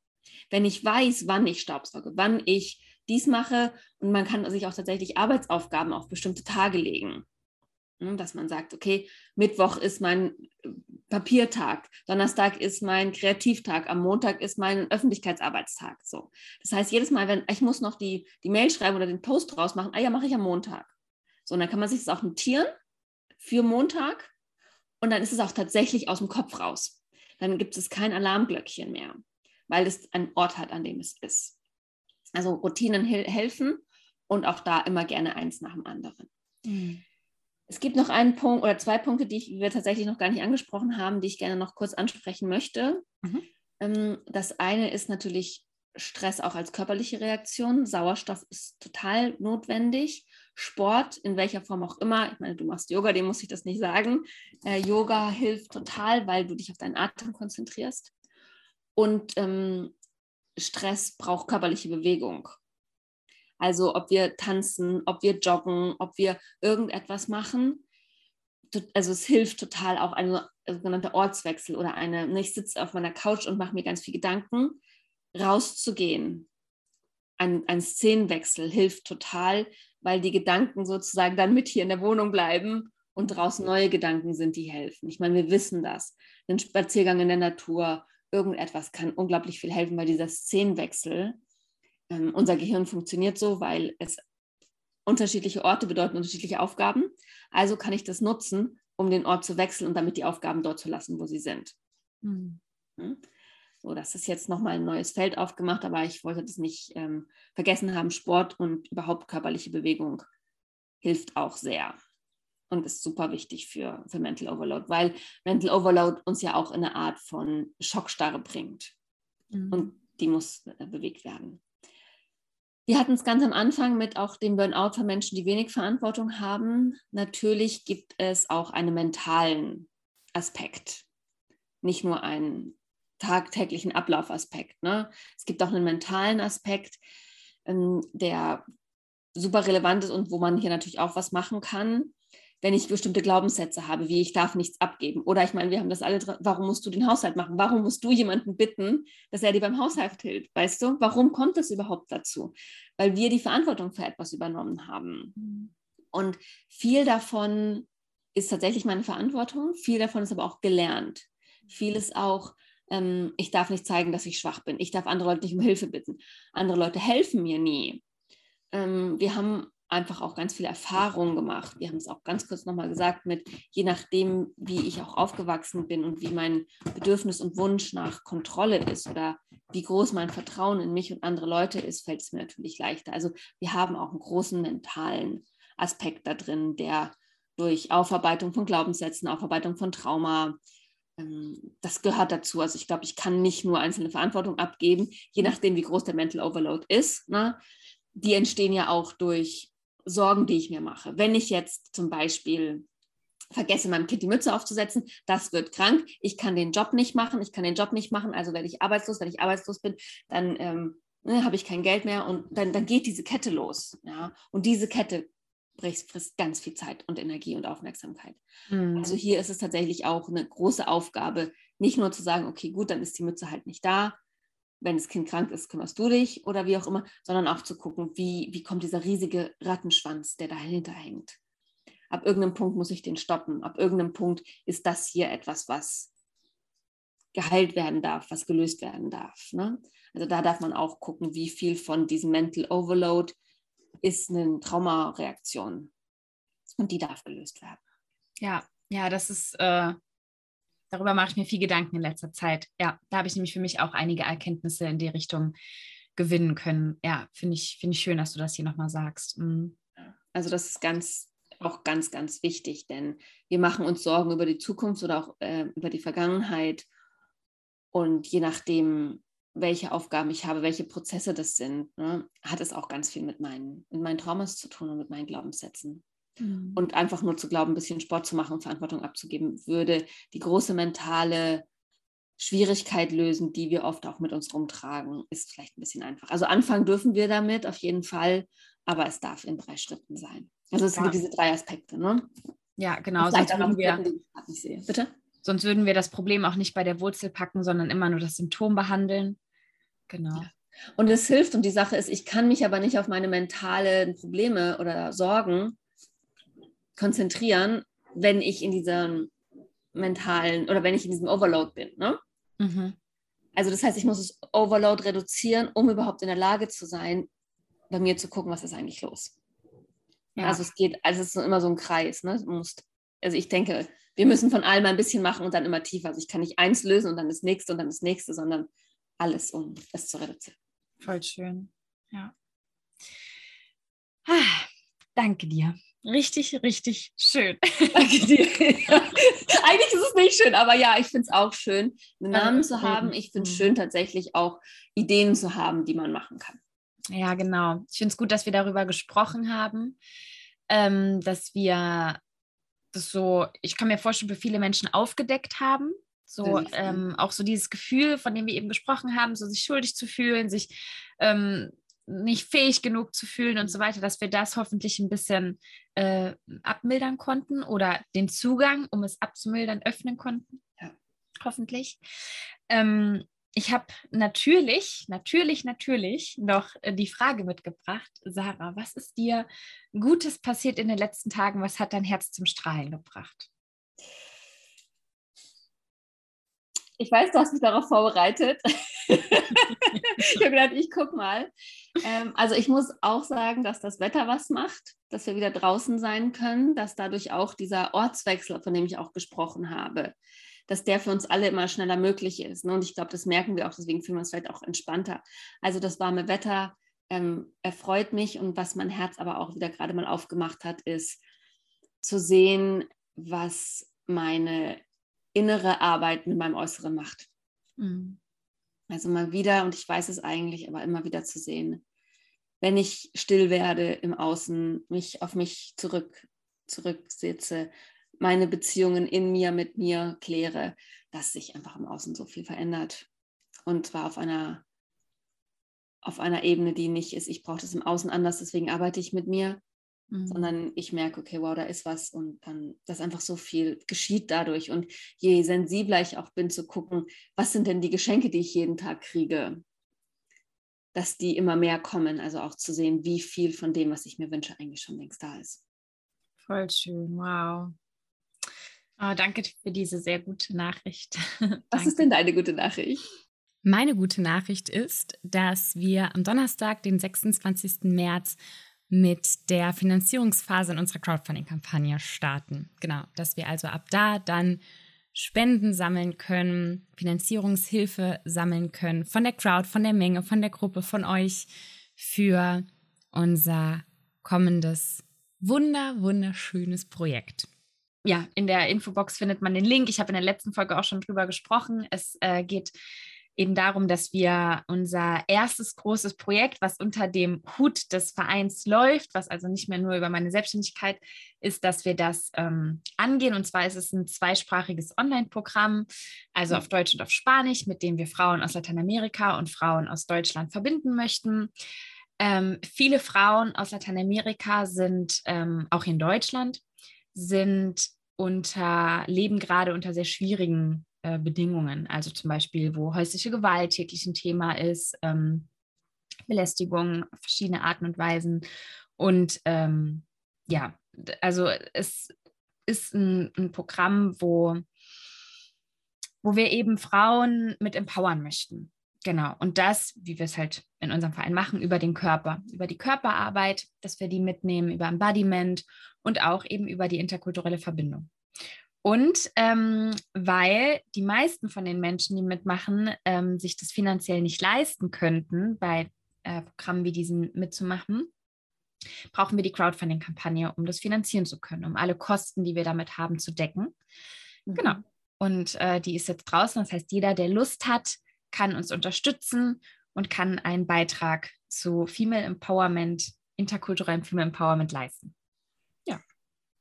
Wenn ich weiß, wann ich Staubsauge, wann ich dies mache und man kann sich auch tatsächlich Arbeitsaufgaben auf bestimmte Tage legen. Ne, dass man sagt, okay, Mittwoch ist mein äh, Papiertag, Donnerstag ist mein Kreativtag, am Montag ist mein Öffentlichkeitsarbeitstag. So. Das heißt, jedes Mal, wenn ich muss noch die, die Mail schreiben oder den Post draus machen, ah ja, mache ich am Montag. So, und dann kann man sich das auch notieren für Montag und dann ist es auch tatsächlich aus dem Kopf raus. Dann gibt es kein Alarmglöckchen mehr, weil es einen Ort hat, an dem es ist. Also Routinen helfen und auch da immer gerne eins nach dem anderen. Mhm. Es gibt noch einen Punkt oder zwei Punkte, die wir tatsächlich noch gar nicht angesprochen haben, die ich gerne noch kurz ansprechen möchte. Mhm. Ähm, das eine ist natürlich Stress auch als körperliche Reaktion. Sauerstoff ist total notwendig. Sport, in welcher Form auch immer. Ich meine, du machst Yoga, dem muss ich das nicht sagen. Äh, Yoga hilft total, weil du dich auf deinen Atem konzentrierst. Und ähm, Stress braucht körperliche Bewegung. Also ob wir tanzen, ob wir joggen, ob wir irgendetwas machen. Also es hilft total auch ein sogenannter Ortswechsel oder eine, ne, ich sitze auf meiner Couch und mache mir ganz viel Gedanken rauszugehen. Ein, ein Szenenwechsel hilft total, weil die Gedanken sozusagen dann mit hier in der Wohnung bleiben und draußen neue Gedanken sind, die helfen. Ich meine, wir wissen das. Ein Spaziergang in der Natur, irgendetwas kann unglaublich viel helfen, weil dieser Szenenwechsel, ähm, unser Gehirn funktioniert so, weil es unterschiedliche Orte bedeuten unterschiedliche Aufgaben. Also kann ich das nutzen, um den Ort zu wechseln und damit die Aufgaben dort zu lassen, wo sie sind. Mhm. So, das ist jetzt nochmal ein neues Feld aufgemacht, aber ich wollte das nicht ähm, vergessen haben. Sport und überhaupt körperliche Bewegung hilft auch sehr und ist super wichtig für, für Mental Overload, weil Mental Overload uns ja auch in eine Art von Schockstarre bringt. Mhm. Und die muss äh, bewegt werden. Wir hatten es ganz am Anfang mit auch dem Burnout von Menschen, die wenig Verantwortung haben. Natürlich gibt es auch einen mentalen Aspekt, nicht nur einen tagtäglichen Ablaufaspekt. Ne? Es gibt auch einen mentalen Aspekt, ähm, der super relevant ist und wo man hier natürlich auch was machen kann, wenn ich bestimmte Glaubenssätze habe, wie ich darf nichts abgeben. Oder ich meine, wir haben das alle warum musst du den Haushalt machen? Warum musst du jemanden bitten, dass er dir beim Haushalt hilft? Weißt du, warum kommt das überhaupt dazu? Weil wir die Verantwortung für etwas übernommen haben. Mhm. Und viel davon ist tatsächlich meine Verantwortung, viel davon ist aber auch gelernt. Vieles auch ähm, ich darf nicht zeigen, dass ich schwach bin. Ich darf andere Leute nicht um Hilfe bitten. Andere Leute helfen mir nie. Ähm, wir haben einfach auch ganz viele Erfahrungen gemacht. Wir haben es auch ganz kurz nochmal gesagt, mit je nachdem, wie ich auch aufgewachsen bin und wie mein Bedürfnis und Wunsch nach Kontrolle ist oder wie groß mein Vertrauen in mich und andere Leute ist, fällt es mir natürlich leichter. Also wir haben auch einen großen mentalen Aspekt da drin, der durch Aufarbeitung von Glaubenssätzen, Aufarbeitung von Trauma, ähm, das gehört dazu. Also ich glaube, ich kann nicht nur einzelne Verantwortung abgeben, je nachdem, wie groß der Mental Overload ist. Ne? Die entstehen ja auch durch Sorgen, die ich mir mache. Wenn ich jetzt zum Beispiel vergesse, meinem Kind die Mütze aufzusetzen, das wird krank, ich kann den Job nicht machen, ich kann den Job nicht machen, also werde ich arbeitslos, wenn ich arbeitslos bin, dann ähm, ne, habe ich kein Geld mehr und dann, dann geht diese Kette los. Ja? Und diese Kette frisst ganz viel Zeit und Energie und Aufmerksamkeit. Mhm. Also hier ist es tatsächlich auch eine große Aufgabe, nicht nur zu sagen, okay, gut, dann ist die Mütze halt nicht da. Wenn das Kind krank ist, kümmerst du dich oder wie auch immer, sondern auch zu gucken, wie, wie kommt dieser riesige Rattenschwanz, der dahinter hängt. Ab irgendeinem Punkt muss ich den stoppen. Ab irgendeinem Punkt ist das hier etwas, was geheilt werden darf, was gelöst werden darf. Ne? Also da darf man auch gucken, wie viel von diesem Mental Overload ist eine Traumareaktion und die darf gelöst werden. Ja, ja, das ist, äh, darüber mache ich mir viel Gedanken in letzter Zeit. Ja, da habe ich nämlich für mich auch einige Erkenntnisse in die Richtung gewinnen können. Ja, finde ich, find ich schön, dass du das hier nochmal sagst. Mhm. Also das ist ganz, auch ganz, ganz wichtig, denn wir machen uns Sorgen über die Zukunft oder auch äh, über die Vergangenheit. Und je nachdem, welche Aufgaben ich habe, welche Prozesse das sind, ne, hat es auch ganz viel mit meinen, mit meinen Traumas zu tun und mit meinen Glaubenssätzen. Mhm. Und einfach nur zu glauben, ein bisschen Sport zu machen und Verantwortung abzugeben, würde die große mentale Schwierigkeit lösen, die wir oft auch mit uns rumtragen, ist vielleicht ein bisschen einfach. Also anfangen dürfen wir damit auf jeden Fall, aber es darf in drei Schritten sein. Also es ja. sind diese drei Aspekte. Ne? Ja, genau. Sonst würden, wir, Bitte? sonst würden wir das Problem auch nicht bei der Wurzel packen, sondern immer nur das Symptom behandeln. Genau. Ja. Und es hilft und die Sache ist, ich kann mich aber nicht auf meine mentalen Probleme oder Sorgen konzentrieren, wenn ich in diesem mentalen oder wenn ich in diesem Overload bin. Ne? Mhm. Also das heißt, ich muss das Overload reduzieren, um überhaupt in der Lage zu sein, bei mir zu gucken, was ist eigentlich los. Ja. Also es geht, also es ist immer so ein Kreis. Ne? Musst, also ich denke, wir müssen von allem ein bisschen machen und dann immer tiefer. Also ich kann nicht eins lösen und dann das nächste und dann das nächste, sondern alles, um es zu reduzieren. Voll schön. Ja. Ah, danke dir. Richtig, richtig schön. Danke dir. Eigentlich ist es nicht schön, aber ja, ich finde es auch schön, einen Namen zu haben. Ich finde es mhm. schön, tatsächlich auch Ideen zu haben, die man machen kann. Ja, genau. Ich finde es gut, dass wir darüber gesprochen haben, ähm, dass wir das so, ich kann mir vorstellen, für viele Menschen aufgedeckt haben. So ähm, auch so dieses Gefühl, von dem wir eben gesprochen haben, so sich schuldig zu fühlen, sich ähm, nicht fähig genug zu fühlen und so weiter, dass wir das hoffentlich ein bisschen äh, abmildern konnten oder den Zugang, um es abzumildern, öffnen konnten. Ja. Hoffentlich. Ähm, ich habe natürlich, natürlich, natürlich noch äh, die Frage mitgebracht, Sarah, was ist dir Gutes passiert in den letzten Tagen? Was hat dein Herz zum Strahlen gebracht? Ich weiß, du hast mich darauf vorbereitet. ich habe gedacht, ich gucke mal. Ähm, also ich muss auch sagen, dass das Wetter was macht, dass wir wieder draußen sein können, dass dadurch auch dieser Ortswechsel, von dem ich auch gesprochen habe, dass der für uns alle immer schneller möglich ist. Ne? Und ich glaube, das merken wir auch, deswegen fühlen wir uns vielleicht auch entspannter. Also das warme Wetter ähm, erfreut mich und was mein Herz aber auch wieder gerade mal aufgemacht hat, ist zu sehen, was meine innere Arbeit mit meinem Äußeren macht. Mhm. Also mal wieder, und ich weiß es eigentlich, aber immer wieder zu sehen, wenn ich still werde im Außen, mich auf mich zurück, zurücksetze, meine Beziehungen in mir, mit mir kläre, dass sich einfach im Außen so viel verändert. Und zwar auf einer, auf einer Ebene, die nicht ist, ich brauche das im Außen anders, deswegen arbeite ich mit mir, mhm. sondern ich merke, okay, wow, da ist was und dann, dass einfach so viel geschieht dadurch. Und je sensibler ich auch bin zu gucken, was sind denn die Geschenke, die ich jeden Tag kriege, dass die immer mehr kommen, also auch zu sehen, wie viel von dem, was ich mir wünsche, eigentlich schon längst da ist. Voll schön, wow. Oh, danke für diese sehr gute Nachricht. Was ist denn deine gute Nachricht? Meine gute Nachricht ist, dass wir am Donnerstag, den 26. März, mit der Finanzierungsphase in unserer Crowdfunding-Kampagne starten. Genau, dass wir also ab da dann Spenden sammeln können, Finanzierungshilfe sammeln können von der Crowd, von der Menge, von der Gruppe, von euch für unser kommendes, wunder, wunderschönes Projekt. Ja, in der Infobox findet man den Link. Ich habe in der letzten Folge auch schon drüber gesprochen. Es äh, geht eben darum, dass wir unser erstes großes Projekt, was unter dem Hut des Vereins läuft, was also nicht mehr nur über meine Selbstständigkeit ist, dass wir das ähm, angehen. Und zwar ist es ein zweisprachiges Online-Programm, also auf Deutsch und auf Spanisch, mit dem wir Frauen aus Lateinamerika und Frauen aus Deutschland verbinden möchten. Ähm, viele Frauen aus Lateinamerika sind ähm, auch in Deutschland, sind unter, leben gerade unter sehr schwierigen äh, Bedingungen. Also zum Beispiel, wo häusliche Gewalt täglich ein Thema ist, ähm, Belästigung, verschiedene Arten und Weisen. Und ähm, ja, also es ist ein, ein Programm, wo, wo wir eben Frauen mit empowern möchten. Genau. Und das, wie wir es halt in unserem Verein machen, über den Körper, über die Körperarbeit, dass wir die mitnehmen, über Embodiment und auch eben über die interkulturelle Verbindung. Und ähm, weil die meisten von den Menschen, die mitmachen, ähm, sich das finanziell nicht leisten könnten, bei äh, Programmen wie diesen mitzumachen, brauchen wir die Crowdfunding-Kampagne, um das finanzieren zu können, um alle Kosten, die wir damit haben, zu decken. Mhm. Genau. Und äh, die ist jetzt draußen. Das heißt, jeder, der Lust hat, kann uns unterstützen und kann einen Beitrag zu Female Empowerment, interkulturellem Female Empowerment leisten.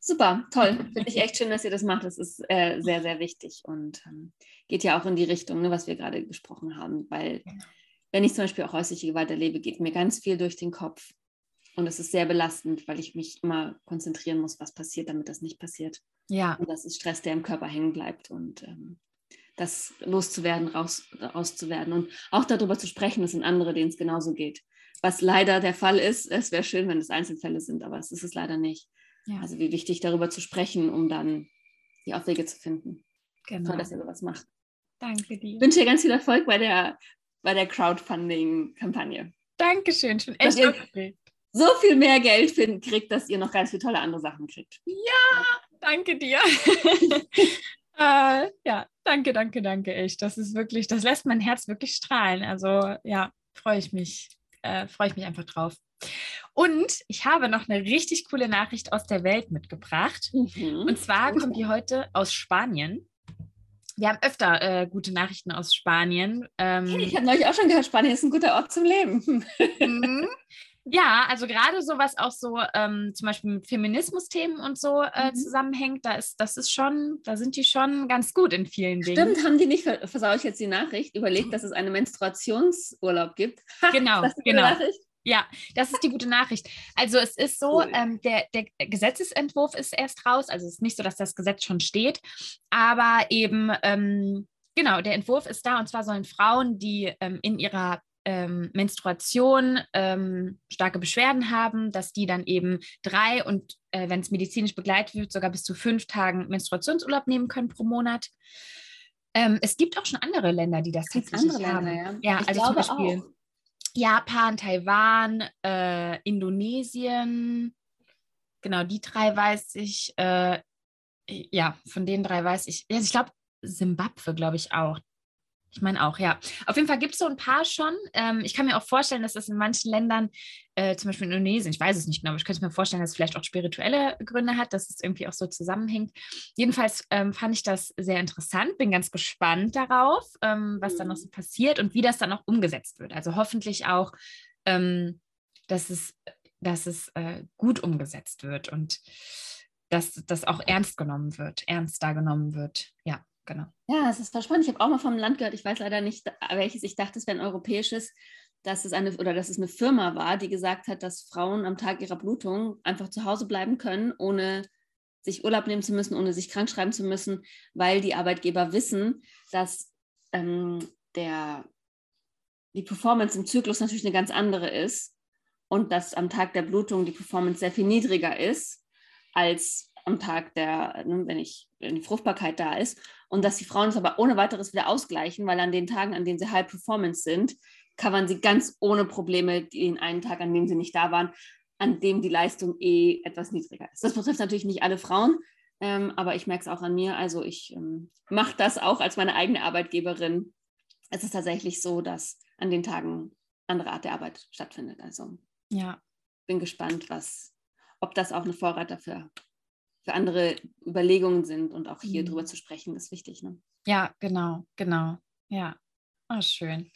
Super, toll. Finde ich echt schön, dass ihr das macht. Das ist äh, sehr, sehr wichtig und ähm, geht ja auch in die Richtung, ne, was wir gerade gesprochen haben. Weil, genau. wenn ich zum Beispiel auch häusliche Gewalt erlebe, geht mir ganz viel durch den Kopf. Und es ist sehr belastend, weil ich mich immer konzentrieren muss, was passiert, damit das nicht passiert. Ja. Und das ist Stress, der im Körper hängen bleibt. Und ähm, das loszuwerden, raus, rauszuwerden und auch darüber zu sprechen, das sind andere, denen es genauso geht. Was leider der Fall ist, es wäre schön, wenn es Einzelfälle sind, aber es ist es leider nicht. Ja. Also wie wichtig darüber zu sprechen, um dann die Aufwege zu finden. Genau. Toll, dass ihr sowas macht. Danke dir. Ich wünsche dir ganz viel Erfolg bei der, bei der Crowdfunding-Kampagne. Dankeschön, schon echt aufgeregt. So viel mehr Geld finden, kriegt, dass ihr noch ganz viele tolle andere Sachen kriegt. Ja, danke dir. äh, ja, danke, danke, danke, echt. Das ist wirklich, das lässt mein Herz wirklich strahlen. Also ja, freue ich mich, äh, freue ich mich einfach drauf. Und ich habe noch eine richtig coole Nachricht aus der Welt mitgebracht. Mhm. Und zwar kommt die heute aus Spanien. Wir haben öfter äh, gute Nachrichten aus Spanien. Ähm, hey, ich habe neulich auch schon gehört, Spanien ist ein guter Ort zum Leben. Mhm. Ja, also gerade so was auch so ähm, zum Beispiel mit Feminismus-Themen und so äh, mhm. zusammenhängt, da ist, das ist schon, da sind die schon ganz gut in vielen Dingen. Stimmt, haben die nicht, versaue ich jetzt die Nachricht, überlegt, dass es einen Menstruationsurlaub gibt. Genau, genau. Nachricht? Ja, das ist die gute Nachricht. Also es ist so, cool. ähm, der, der Gesetzesentwurf ist erst raus, also es ist nicht so, dass das Gesetz schon steht, aber eben, ähm, genau, der Entwurf ist da und zwar sollen Frauen, die ähm, in ihrer ähm, Menstruation ähm, starke Beschwerden haben, dass die dann eben drei und äh, wenn es medizinisch begleitet wird, sogar bis zu fünf Tagen Menstruationsurlaub nehmen können pro Monat. Ähm, es gibt auch schon andere Länder, die das tatsächlich andere haben. Länder, ja, ja also zum Beispiel auch. Japan, Taiwan, äh, Indonesien. Genau, die drei weiß ich. Äh, ja, von den drei weiß ich. Also ich glaube, Simbabwe, glaube ich auch. Ich meine auch, ja. Auf jeden Fall gibt es so ein paar schon. Ähm, ich kann mir auch vorstellen, dass das in manchen Ländern, äh, zum Beispiel in Indonesien, ich weiß es nicht genau, aber ich könnte mir vorstellen, dass es vielleicht auch spirituelle Gründe hat, dass es irgendwie auch so zusammenhängt. Jedenfalls ähm, fand ich das sehr interessant, bin ganz gespannt darauf, ähm, was mhm. dann noch so passiert und wie das dann auch umgesetzt wird. Also hoffentlich auch, ähm, dass es, dass es äh, gut umgesetzt wird und dass das auch ernst genommen wird, ernster genommen wird. Ja genau. Ja, es ist spannend. Ich habe auch mal vom Land gehört, ich weiß leider nicht, welches, ich dachte, es wäre ein europäisches, dass es eine oder dass es eine Firma war, die gesagt hat, dass Frauen am Tag ihrer Blutung einfach zu Hause bleiben können, ohne sich Urlaub nehmen zu müssen, ohne sich krank schreiben zu müssen, weil die Arbeitgeber wissen, dass ähm, der, die Performance im Zyklus natürlich eine ganz andere ist und dass am Tag der Blutung die Performance sehr viel niedriger ist als am Tag der, ne, wenn, ich, wenn die Fruchtbarkeit da ist und dass die Frauen es aber ohne weiteres wieder ausgleichen, weil an den Tagen, an denen sie High Performance sind, covern sie ganz ohne Probleme den einen Tag, an dem sie nicht da waren, an dem die Leistung eh etwas niedriger ist. Das betrifft natürlich nicht alle Frauen, ähm, aber ich merke es auch an mir. Also ich ähm, mache das auch als meine eigene Arbeitgeberin. Es ist tatsächlich so, dass an den Tagen andere Art der Arbeit stattfindet. Also ja. bin gespannt, was, ob das auch eine Vorreiter für für andere Überlegungen sind und auch hier mhm. drüber zu sprechen, ist wichtig. Ne? Ja, genau, genau. Ja, oh, schön.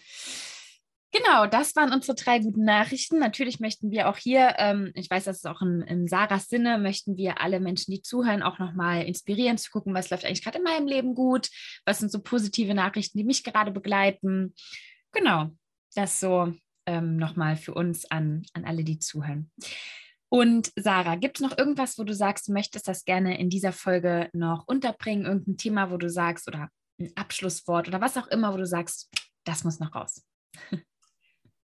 Genau, das waren unsere drei guten Nachrichten. Natürlich möchten wir auch hier, ähm, ich weiß, das ist auch in, in, Sarahs Sinne, möchten wir alle Menschen, die zuhören, auch nochmal inspirieren zu gucken, was läuft eigentlich gerade in meinem Leben gut, was sind so positive Nachrichten, die mich gerade begleiten. Genau, das so ähm, nochmal für uns an, an alle, die zuhören. Und Sarah, gibt es noch irgendwas, wo du sagst, du möchtest das gerne in dieser Folge noch unterbringen? Irgendein Thema, wo du sagst, oder ein Abschlusswort oder was auch immer, wo du sagst, das muss noch raus?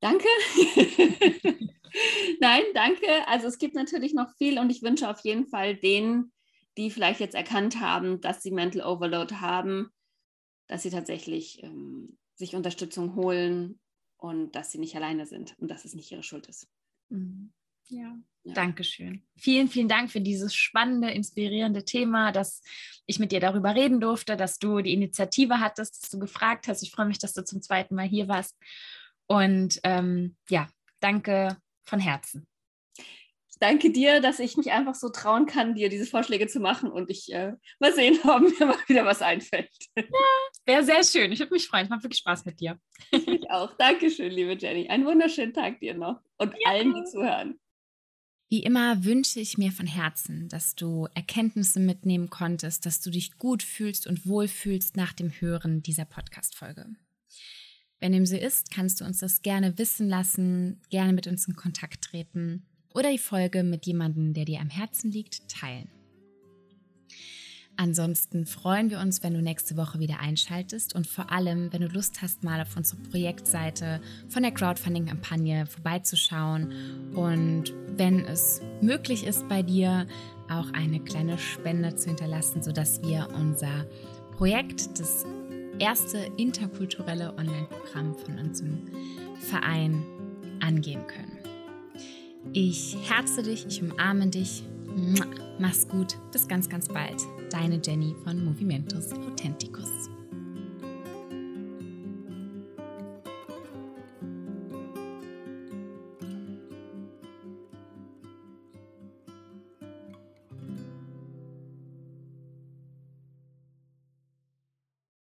Danke. Nein, danke. Also es gibt natürlich noch viel und ich wünsche auf jeden Fall denen, die vielleicht jetzt erkannt haben, dass sie Mental Overload haben, dass sie tatsächlich ähm, sich Unterstützung holen und dass sie nicht alleine sind und dass es nicht ihre Schuld ist. Mhm. Ja, ja. Dankeschön. Vielen, vielen Dank für dieses spannende, inspirierende Thema, dass ich mit dir darüber reden durfte, dass du die Initiative hattest, dass du gefragt hast. Ich freue mich, dass du zum zweiten Mal hier warst. Und ähm, ja, danke von Herzen. Danke dir, dass ich mich einfach so trauen kann, dir diese Vorschläge zu machen und ich äh, mal sehen, ob mir mal wieder was einfällt. Ja, wäre sehr schön. Ich würde mich freuen. Es macht wirklich Spaß mit dir. Ich auch. Dankeschön, liebe Jenny. Einen wunderschönen Tag dir noch und ja. allen, die zuhören. Wie immer wünsche ich mir von Herzen, dass du Erkenntnisse mitnehmen konntest, dass du dich gut fühlst und wohlfühlst nach dem Hören dieser Podcast-Folge. Wenn dem so ist, kannst du uns das gerne wissen lassen, gerne mit uns in Kontakt treten oder die Folge mit jemandem, der dir am Herzen liegt, teilen. Ansonsten freuen wir uns, wenn du nächste Woche wieder einschaltest und vor allem, wenn du Lust hast, mal auf unsere Projektseite von der Crowdfunding-Kampagne vorbeizuschauen und wenn es möglich ist bei dir, auch eine kleine Spende zu hinterlassen, sodass wir unser Projekt, das erste interkulturelle Online-Programm von unserem Verein, angehen können. Ich herze dich, ich umarme dich. Mach's gut, bis ganz, ganz bald. Deine Jenny von Movimentus Authenticus.